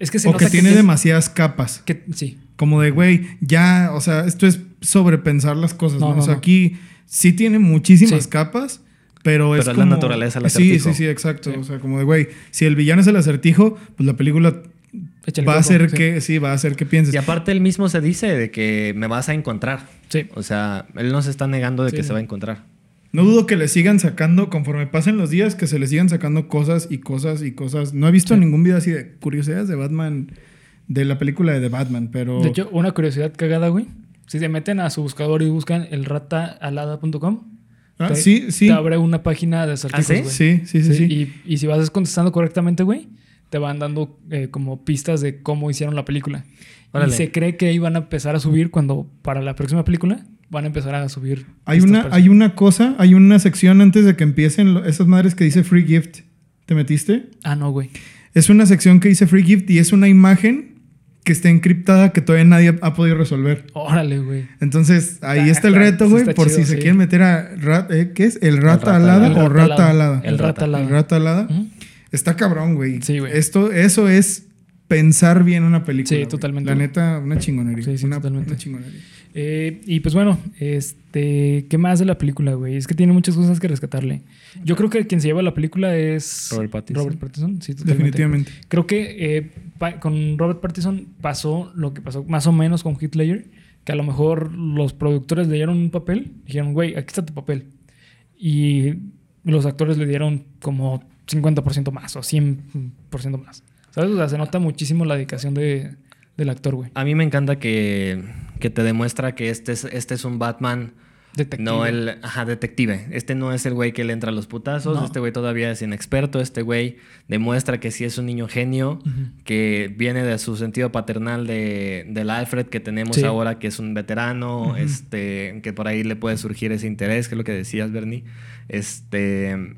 A: Es que se
B: O
A: nota
B: que tiene
A: es-
B: demasiadas capas.
A: que- sí,
B: Como de, güey, ya, o sea, esto es sobrepensar las cosas,
A: No,
B: ¿no?
A: no,
B: o sea,
A: no.
B: aquí sí tiene muchísimas
A: Sí.
B: capas, pero es
C: Pero es la
B: como...
C: naturaleza del
B: Sí,
C: acertijo.
B: sí, sí, exacto.
A: Sí.
B: O sea, como de, güey, si el villano es el acertijo, pues la película
A: échale
B: va a hacer
A: sí.
B: que, sí, va a hacer que pienses.
C: Y aparte él mismo se dice de que me vas a encontrar.
A: Sí.
C: O sea, él no se está negando de
A: Sí,
C: que se va a encontrar.
B: No dudo que le sigan sacando, conforme pasen los días, que se le sigan sacando cosas y cosas y cosas. No he visto
A: Sí.
B: ningún video así de curiosidades de Batman, de la película de The Batman, pero...
A: De hecho, una curiosidad cagada, güey. Si se meten a su buscador y buscan el rataalada.com,
B: Ah,
A: te,
B: sí, sí.
A: te abre una página de acertijos,
C: ¿Ah, sí?
A: güey.
B: Sí, sí, sí, sí.
A: Y, y si vas contestando correctamente, güey, te van dando eh, como pistas de cómo hicieron la película.
C: Órale.
A: Y se cree que iban a empezar a subir cuando para la próxima película van a empezar a subir.
B: Hay una, hay una cosa, hay una sección antes de que empiecen lo- esas madres que dice Free Gift. ¿Te metiste?
A: Ah, no, güey.
B: Es una sección que dice Free Gift y es una imagen que está encriptada que todavía nadie ha podido resolver.
A: Órale, güey.
B: Entonces, ahí
A: Está-
B: está el reto, güey, por
A: chido,
B: si se quieren meter a... rat- eh, ¿Qué es? ¿El rata
C: rata
B: alada
C: alada.
B: o rata alada?
A: El rata alada.
B: El rata alada.
A: Ujú.
B: Está cabrón, güey.
A: Sí, güey.
B: Esto, eso es pensar bien una película.
A: Sí,
B: güey.
A: totalmente.
B: La neta, una chingonería.
A: Sí, sí,
B: una,
A: totalmente.
B: una chingonería.
A: Eh, y pues bueno, este, ¿qué más de la película, güey? Es que tiene muchas cosas que rescatarle. Yo creo que quien se lleva la película es
C: Robert Pattinson.
A: Robert Pattinson, sí, totalmente.
B: Definitivamente.
A: Creo que eh, con Robert Pattinson pasó lo que pasó más o menos con Heath Ledger, que a lo mejor los productores le dieron un papel, dijeron, güey, aquí está tu papel. Y los actores le dieron como 50% más o 100% más. ¿Sabes? O sea, se nota muchísimo la dedicación de, del actor, güey.
C: A mí me encanta que, que te demuestra que este es, este es un Batman.
A: Detective.
C: No el. Ajá, detective. Este no es el güey que le entra a los putazos.
A: No.
C: Este güey todavía es inexperto. Este güey demuestra que sí es un niño genio. Que viene de su sentido paternal de, del Alfred que tenemos
A: Sí.
C: ahora, que es un veterano. Este. Que por ahí le puede surgir ese interés, que es lo que decías, Bernie. Este.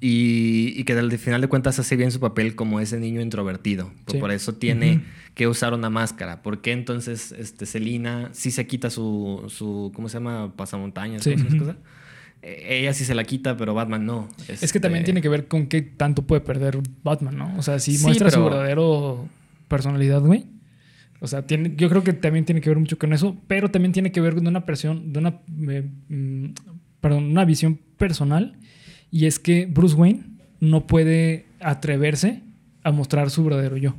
C: Y, y que al final de cuentas hace bien su papel como ese niño introvertido.
A: Sí.
C: Por eso tiene que usar una máscara. ¿Por qué entonces este, Selina sí se quita su, su ¿cómo se llama? Pasamontañas.
A: Sí.
C: ¿cómo se llama esa
B: Ujú.
C: cosa? Eh, Ella sí se la quita, pero Batman no.
A: Es
C: Este,
A: que también tiene que ver con qué tanto puede perder Batman, ¿no? O sea, si
C: Sí,
A: muestra su verdadero personalidad, güey. O sea, tiene, yo creo que también tiene que ver mucho con eso, pero también tiene que ver con una presión, de una, eh, mm, perdón, una visión personal. Y es que Bruce Wayne no puede atreverse a mostrar su verdadero yo.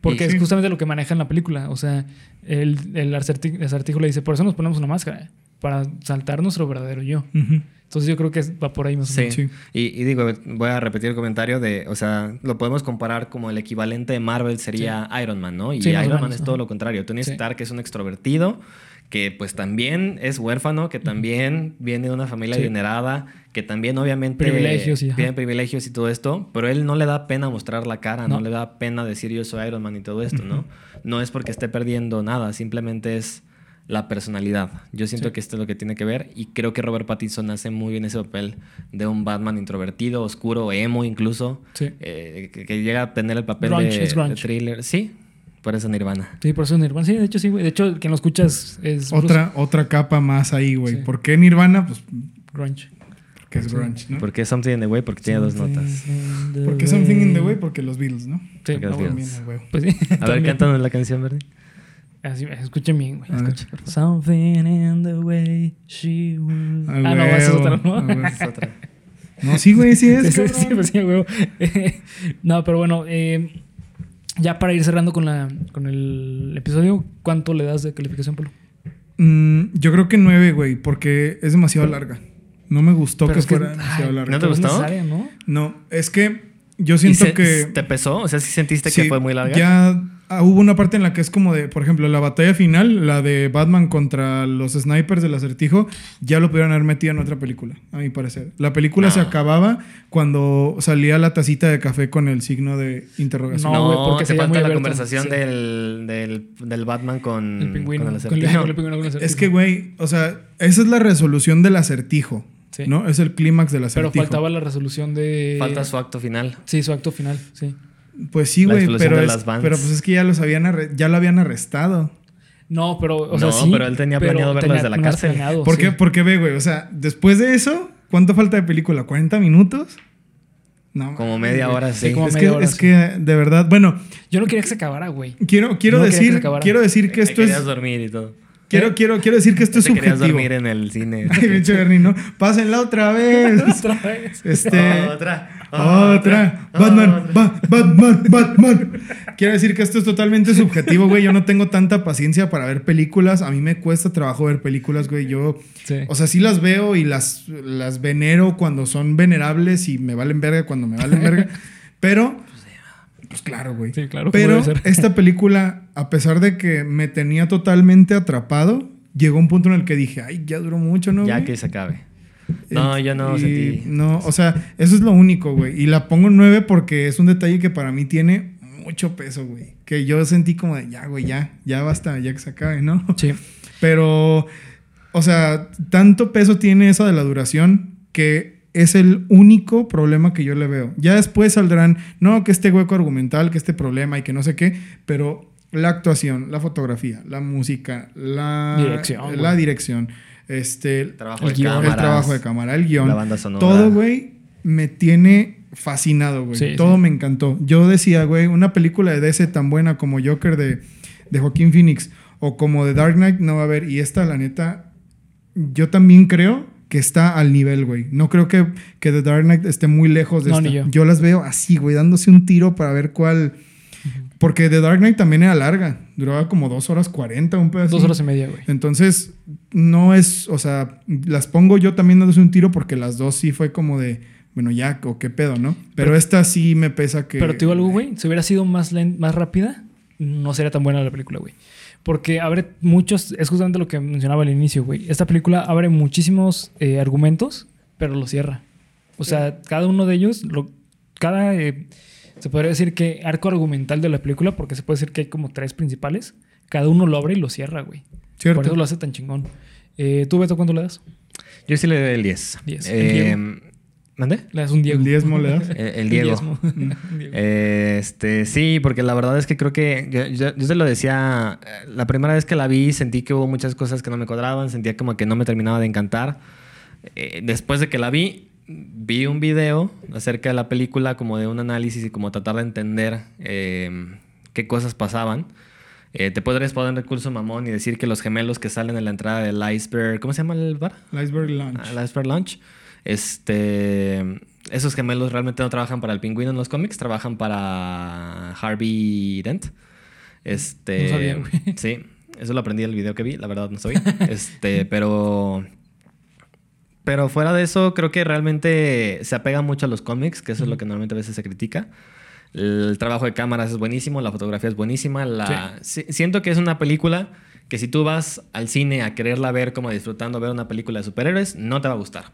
A: Porque
B: Y-
A: es justamente lo que maneja en la película. O sea, el, el, acertijo le dice, por eso nos ponemos una máscara, para saltar nuestro verdadero yo. Entonces yo creo que va por ahí más o
C: Sí.
A: menos.
B: Sí.
C: Y, y digo, voy a repetir el comentario de, o sea, lo podemos comparar como el equivalente de Marvel sería Iron Man, ¿no? Y
A: o
C: Iron Man es todo lo contrario. Tony
A: Sí.
C: Stark es un extrovertido que pues también es huérfano, que también viene de una familia
A: Sí.
C: adinerada, que también obviamente
A: Privilegios
C: tiene privilegios y todo esto, pero él no le da pena mostrar la cara, no,
A: No.
C: le da pena decir yo soy Iron Man y todo esto, ¿no? No es porque esté perdiendo nada, simplemente es la personalidad. Yo siento
A: Sí.
C: que esto es lo que tiene que ver y creo que Robert Pattinson hace muy bien ese papel de un Batman introvertido, oscuro, emo incluso,
A: Sí.
C: eh, que, que llega a tener el papel
A: Grunge,
C: de, de thriller. Sí, por eso Nirvana.
A: Sí, por eso es Nirvana. Sí, de hecho sí, güey. De hecho, quien lo escuchas es Bruce
B: Otra, otra capa más ahí, güey.
A: Sí.
B: ¿Por qué Nirvana? Pues
A: Grunge.
B: porque es grunge, ¿no?
C: Porque Something in the Way, porque tiene dos notas.
B: ¿Por qué Something in the Way? Porque los Beatles, ¿no?
A: Sí,
C: Porque
A: ah,
C: los
A: bueno.
B: También, a huevo.
A: Pues sí.
C: A ver, cántanos la canción, Bernie.
A: Así, escuchen bien, güey. Escuchen. Something in the way she was. Ah, no, esa es otra, ¿no?
B: huevo.
C: Es otra.
B: No, sí, güey, sí es.
A: Sí, sí, sí, pues sí, güey. no, pero bueno, eh, ya para ir cerrando con, la, con el episodio, ¿cuánto le das de calificación, Pablo?
B: Mm, yo creo que nueve, güey, porque es demasiado larga. No me gustó que
A: es que-
B: fuera demasiado larga.
C: ¿no te gustó?
A: necesaria, ¿no?
B: No, es que yo
C: ¿Y
B: siento
C: se-
B: que.
C: ¿Te pesó? O sea, ¿sí sentiste
B: sí,
C: que fue muy larga?
B: Ya ah, hubo una parte en la que es como de, por ejemplo, la batalla final, la de Batman contra los snipers del acertijo, ya lo pudieron haber metido en otra película, a mi parecer. La película
C: No.
B: se acababa cuando salía la tacita de café con el signo de interrogación.
A: No,
C: No,
A: güey, porque
C: te
A: sería
C: falta la
A: abierto.
C: conversación
A: Sí.
C: del, del, del Batman con
A: El pingüino.
C: con el
A: Con el,
C: acertijo.
A: con el pingüino con el
B: Es
A: acertijo.
B: que, güey, o sea, esa es la resolución del acertijo,
A: Sí.
B: ¿no? Es el clímax del
A: Pero
B: acertijo.
A: faltaba la resolución de.
C: Falta su acto final.
A: Sí, su acto final, sí.
B: Pues sí, güey, pero, es- pero pues es que ya los habían ya lo habían arrestado.
A: No, pero, o
C: No,
A: sea, sí.
C: pero él tenía planeado verlo desde la cárcel.
A: planeado,
B: ¿Por
A: sí.
B: qué? Porque ve, güey, o sea, después de eso, ¿cuánto falta de película? ¿40 minutos? No.
C: Como media hora, sí.
A: Sí, como
B: es
A: media
B: que,
A: hora,
B: es
A: sí.
B: que de verdad, bueno,
A: Yo no quería que se acabara, güey.
B: quiero, quiero
A: No que
B: decir,
A: acabara.
B: quiero decir que esto es,
C: querías dormir y todo.
B: Quiero, quiero, quiero decir que esto es
C: Te
B: subjetivo.
C: dormir en el cine.
B: Ay, pinche Bernie, ¿no? Pásenla otra vez.
A: Otra vez.
B: Este.
C: Otra.
B: Otra. Batman, Ba- Batman, Batman. Quiero decir que esto es totalmente subjetivo, güey. Yo no tengo tanta paciencia para ver películas. A mí me cuesta trabajo ver películas, güey. Yo,
A: Sí.
B: o sea, sí las veo y las, las venero cuando son venerables y me valen verga cuando me valen verga. Pero, claro, güey.
A: Sí, claro.
B: Pero esta película, a pesar de que me tenía totalmente atrapado, llegó un punto en el que dije, ay, ya duró mucho, ¿no?
C: Ya
B: güey?"
C: que se acabe. No, yo no sentí.
B: No, o sea, eso es lo único, güey. Y la pongo en 9 porque es un detalle que para mí tiene mucho peso, güey. Que yo sentí como de, ya, güey, ya, ya basta, ya que se acabe, ¿no?
A: Sí.
B: Pero, o sea, tanto peso tiene eso de la duración que es el único problema que yo le veo. Ya después saldrán, no, que este hueco argumental, que este problema y que no sé qué, pero la actuación, la fotografía, la música, la
A: Dirección,
B: la
A: güey.
B: dirección, este,
C: El trabajo
A: El
C: de
A: guion, el
B: trabajo de cámara, el guion,
C: La banda sonora.
B: todo, güey, me tiene fascinado, güey.
A: Sí,
B: todo
A: sí.
B: me encantó. Yo decía, güey, una película de DC tan buena como Joker de, de Joaquín Phoenix o como de Dark Knight no va a haber. Y esta, la neta, yo también creo que está al nivel, güey. No creo que, que The Dark Knight esté muy lejos de
A: No,
B: esta.
A: ni yo.
B: Yo las veo así, güey, dándose un tiro para ver cuál, Porque The Dark Knight también era larga. Duraba como dos horas cuarenta, un pedazo.
A: Dos horas y media, güey.
B: Entonces, no es, o sea, las pongo yo también dándose un tiro porque las dos sí fue como de, bueno, ya, o qué pedo, ¿no? Pero,
A: Pero-
B: esta sí me pesa que...
A: Pero te digo algo, güey. Si hubiera sido más, más rápida, no sería tan buena la película, güey. Porque abre muchos. Es justamente lo que mencionaba al inicio, güey. Esta película abre muchísimos eh, argumentos, pero lo cierra. O sea, cada uno de ellos, lo, cada. eh, se podría decir que arco argumental de la película, porque se puede decir que hay como tres principales. Cada uno lo abre y lo cierra, güey.
B: Cierto.
A: Por eso lo hace tan chingón. Eh, ¿Tú, Beto, cuánto le das?
C: Yo sí le doy el 10.
A: 10.
C: Eh,
A: El
C: ¿Mandé?
A: Le das un Diego.
B: El diezmo le das.
C: El, el Diego. Eh, este, sí, porque la verdad es que creo que yo, yo- yo te lo decía, eh, la primera vez que la vi sentí que hubo muchas cosas que no me cuadraban, sentía como que no me terminaba de encantar. Eh, después de que la vi, vi un video acerca de la película, como de un análisis y como tratar de entender eh, qué cosas pasaban. Eh, te podrías poner en recurso mamón y decir que los gemelos que salen en la entrada del iceberg, ¿cómo se llama el bar?
B: El Iceberg Lunch.
C: al Iceberg Launch. Este, esos gemelos realmente no trabajan para el pingüino en los cómics, trabajan para Harvey Dent. Este,
A: No sabía, güey.
C: Sí, eso lo aprendí del video que vi, la verdad no sabía. este, pero pero fuera de eso, creo que realmente se apega mucho a los cómics, que eso es lo que normalmente a veces se critica. El trabajo de cámaras es buenísimo, la fotografía es buenísima. La... si- Siento que es una película que si tú vas al cine a quererla ver como disfrutando ver una película de superhéroes, no te va a gustar.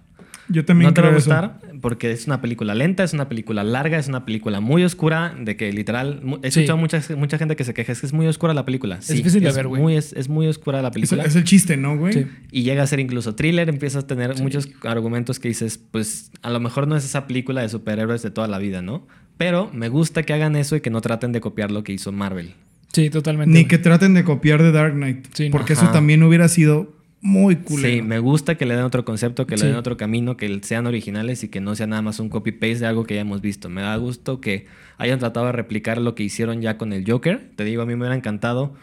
B: Yo también
C: no te va a
B: creo eso.
C: gustar porque es una película lenta, es una película larga, es una película muy oscura, de que literal... He
A: Sí.
C: escuchado mucha, mucha gente que se queja, es que es muy oscura la película. Sí,
A: difícil de
C: es
A: ver, güey.
C: muy- Es, es muy oscura la
B: Es,
C: película
B: es el chiste, ¿no, güey?
A: Sí.
C: y llega a ser incluso thriller, empiezas a tener muchos argumentos que dices, pues a lo mejor no es esa película de superhéroes de toda la vida, ¿no? Pero me gusta que hagan eso y que no traten de copiar lo que hizo Marvel.
A: Sí, totalmente.
B: Ni que traten de copiar The Dark Knight.
A: Sí, no.
B: porque
C: Ajá.
B: eso también hubiera sido muy cool.
C: Sí, me gusta que le den otro concepto, que
A: Sí.
C: le den otro camino, que sean originales y que no sea nada más un copy-paste de algo que ya hemos visto. Me da gusto que hayan tratado de replicar lo que hicieron ya con el Joker. Te digo, a mí me hubiera encantado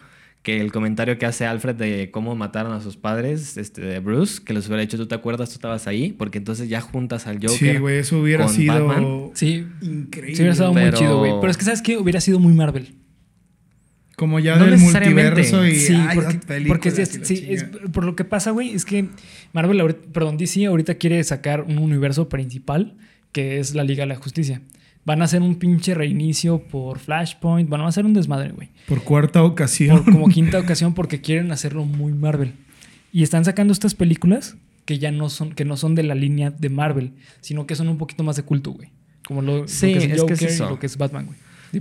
C: que el comentario que hace Alfred de cómo mataron a sus padres, este, de Bruce, que los hubiera hecho, ¿tú te acuerdas? Tú estabas ahí, porque entonces ya juntas al Joker.
B: Sí, güey, eso hubiera
C: con
B: sido
C: Batman.
A: Sí,
B: increíble.
A: sí hubiera estado muy
C: Pero-
A: chido, güey. Pero es que, ¿sabes qué? Hubiera sido muy Marvel.
B: Como ya
C: No
B: del
C: necesariamente.
B: multiverso y
A: Sí,
B: ay,
A: porque, porque sí, es- sí, por lo que pasa, güey, es que Marvel, ahorita- perdón, DC ahorita quiere sacar un universo principal que es la Liga de la Justicia. Van a hacer un pinche reinicio por Flashpoint, van a hacer un desmadre, güey.
B: Por cuarta ocasión.
A: Por como quinta ocasión porque quieren hacerlo muy Marvel. Y están sacando estas películas que ya no son, que no son de la línea de Marvel, sino que son un poquito más de culto, güey. Como lo, que es Joker y lo que es Batman, güey.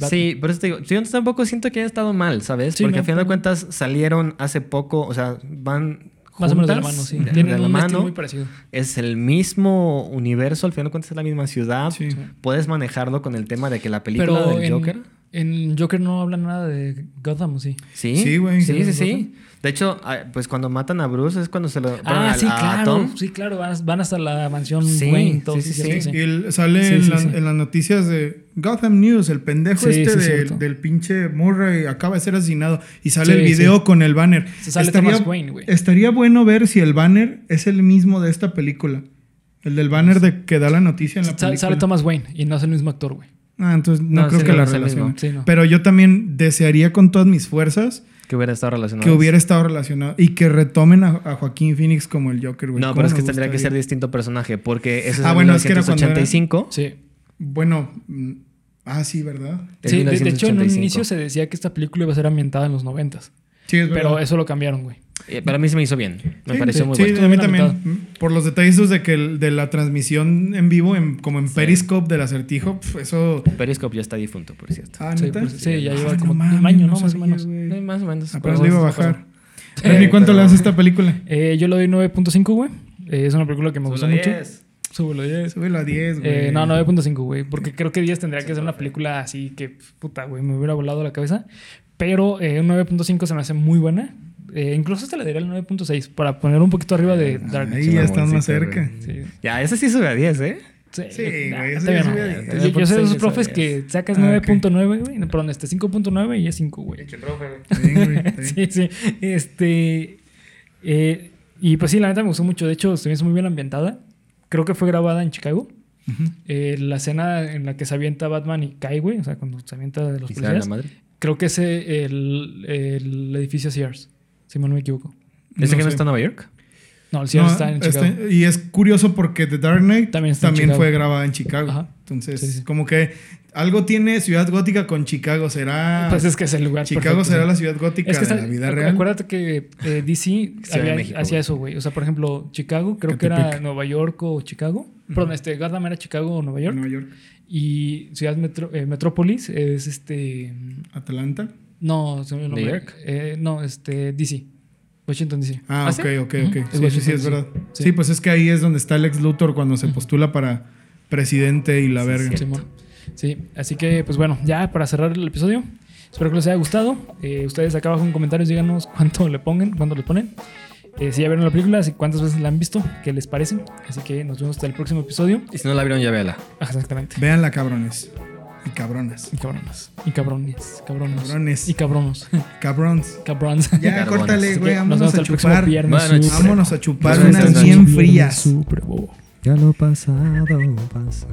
C: Sí, por eso te digo, yo tampoco siento que haya estado mal, ¿sabes?
A: Sí,
C: Porque
A: no,
C: al final de cuentas salieron hace poco, o sea, van
A: Más o menos de la
C: juntas,
A: mano, sí.
C: de-
A: Tienen
C: de la
A: un
C: mano.
A: muy parecido.
C: Es el mismo universo, al final de cuentas es la misma ciudad.
B: Sí.
C: Puedes manejarlo con el tema de que la película
A: Pero
C: del
A: en,
C: Joker.
A: En Joker no hablan nada de Gotham, ¿o sí?
C: Sí,
B: Sí, güey,
C: Sí,
B: sí,
C: sí. De hecho, ah, pues cuando matan a Bruce es cuando se lo.
A: Ah, sí,
C: a
A: claro.
C: Tom.
A: Sí, claro. Van, van hasta la mansión
C: Sí,
A: Wayne. Todo,
C: sí,
A: sí,
C: sí.
B: Y el- sale
A: Sí,
B: en,
A: sí,
B: la-
A: sí.
B: en las noticias de Gotham News, el pendejo
A: Sí,
B: este
A: sí,
B: del- pinche Murray acaba de ser asesinado y sale
A: Sí,
B: el video
A: sí.
B: con el banner.
A: Se sale Thomas Wayne, güey.
B: estaría bueno ver si el banner es el mismo de esta película. El del banner de que da la noticia en la película.
A: Sale Thomas Wayne y no es el mismo actor, güey.
B: Ah, entonces no,
C: No,
B: creo
C: sí,
B: que
C: no
B: la
C: el.
A: Sí, no.
B: Pero yo también desearía con todas mis fuerzas
C: Que hubiera estado relacionado.
B: que hubiera estado relacionado y que retomen a, a Joaquín Phoenix como el Joker, güey.
C: No,
B: ¿Cómo
C: pero es que tendría que ser distinto personaje, porque eso es
B: Ah,
C: en
B: bueno, es que era cuando era-
C: 1985.
A: Sí.
B: Bueno, mm, ah, sí, ¿verdad?
A: Sí, de, de hecho, en un
C: 1985.
A: inicio se decía que esta película iba a ser ambientada en los noventas.
B: Sí, es
A: Pero eso lo cambiaron, güey.
C: Eh, Para mí se me hizo bien. Me
B: Sí,
C: pareció
B: sí,
C: muy
B: sí,
C: bueno.
B: a mí también. Mm, Por los detalles de que el- de la transmisión en vivo, en, como en Periscope del acertijo, pf, eso.
C: Periscope ya está difunto, por cierto.
B: Ah,
A: Sí, pues, sí, ya
B: Ah,
A: lleva
B: no
A: como
B: mames,
A: un año, ¿no?
B: no
A: Más o menos.
B: güey.
C: Más o menos.
B: Apenas
C: Pero
B: le iba a bajar. Pero, ¿y cuánto
C: pero-
B: le das a esta película?
A: Eh, yo le doy 9.5, güey. Eh, es una película que me gustó
C: Solo
A: mucho.
C: 10.
A: Súbelo 10.
B: Súbelo a 10, güey.
A: Eh, no, 9.5, güey. Porque creo que 10 tendría que ser una película así que, puta, güey, me hubiera volado la cabeza. Pero eh, un 9.5 se me hace muy buena. Eh, incluso hasta le daría el 9.6 para poner un poquito arriba de Dark Knight.
B: Ahí ya están más cerca.
A: Sí.
C: Ya, ese sí sube a 10, ¿eh?
A: Sí,
B: Sí,
A: nah,
B: güey, eso
A: todavía
B: ya
A: no.
B: sube a
A: Yo-
B: 10.
A: Yo, yo sé de esos
C: 9.6
A: profes que sacas
B: Ah,
A: 9.9, güey. Perdón, este 5.9 y es 5, güey.
B: Bien, güey.
A: Sí, sí. Este. eh, y pues sí, la neta me gustó mucho. De hecho, se me hizo muy bien ambientada. Creo que fue grabada en Chicago. Eh, la escena en la que se avienta Batman y cae, güey. O sea, cuando se avienta de los
C: da la
A: policías.
C: madre.
A: Creo que es el, el edificio Sears, si mal no me equivoco.
C: ¿Ese
B: No
C: que no está en Nueva York?
A: No, el Sears
B: No,
A: está en Chicago.
B: está- y es curioso porque The Dark Knight
A: También
B: también, fue grabada en Chicago.
A: Ajá.
B: Entonces,
A: Sí, sí.
B: como que algo tiene Ciudad Gótica con Chicago. ¿Será
A: Pues es que es el lugar
B: Chicago
A: perfecto,
B: será
A: sí.
B: la ciudad gótica
A: Es que
B: de
A: está-
B: la vida real?
A: Acuérdate que eh, DC hacía
C: güey.
A: eso, güey. O sea, por ejemplo, Chicago, creo que era. Nueva York o Chicago. Perdón, este, Gotham era Chicago o Nueva York.
B: Nueva York,
A: Y Ciudad Metro- eh, Metrópolis es este.
B: Atlanta.
A: No, se me. Eh, no, este, DC. Washington DC.
B: Ah,
C: ¿Ah,
B: ok,
C: sí?
B: ok, ok.
A: Es
B: Sí, sí, sí, es verdad.
A: Sí.
B: Sí. pues es que ahí es donde está Lex Luthor cuando se postula para presidente y la verga.
A: Sí, así que, pues bueno, ya para cerrar el episodio, espero que les haya gustado. Eh, ustedes acá abajo en comentarios díganos cuánto le pongan, cuánto le ponen. Eh, si ya vieron la película, si cuántas veces la han visto, qué les parece. Así que nos vemos hasta el próximo episodio.
C: Y si no la vieron, ya véala.
A: Ah, Exactamente.
B: Véanla, cabrones. Y cabronas.
A: Y cabronas. Y cabrones. Cabrones.
B: Cabrones.
A: Y cabronos.
B: Cabrons.
A: Cabrons.
B: Ya,
C: Carbonas.
B: córtale, güey. Vámonos a chupar.
A: viernes.
B: Vámonos a chupar unas bien
A: Viernes
B: frías.
A: Super Bowl.
C: Ya lo pasado pasa.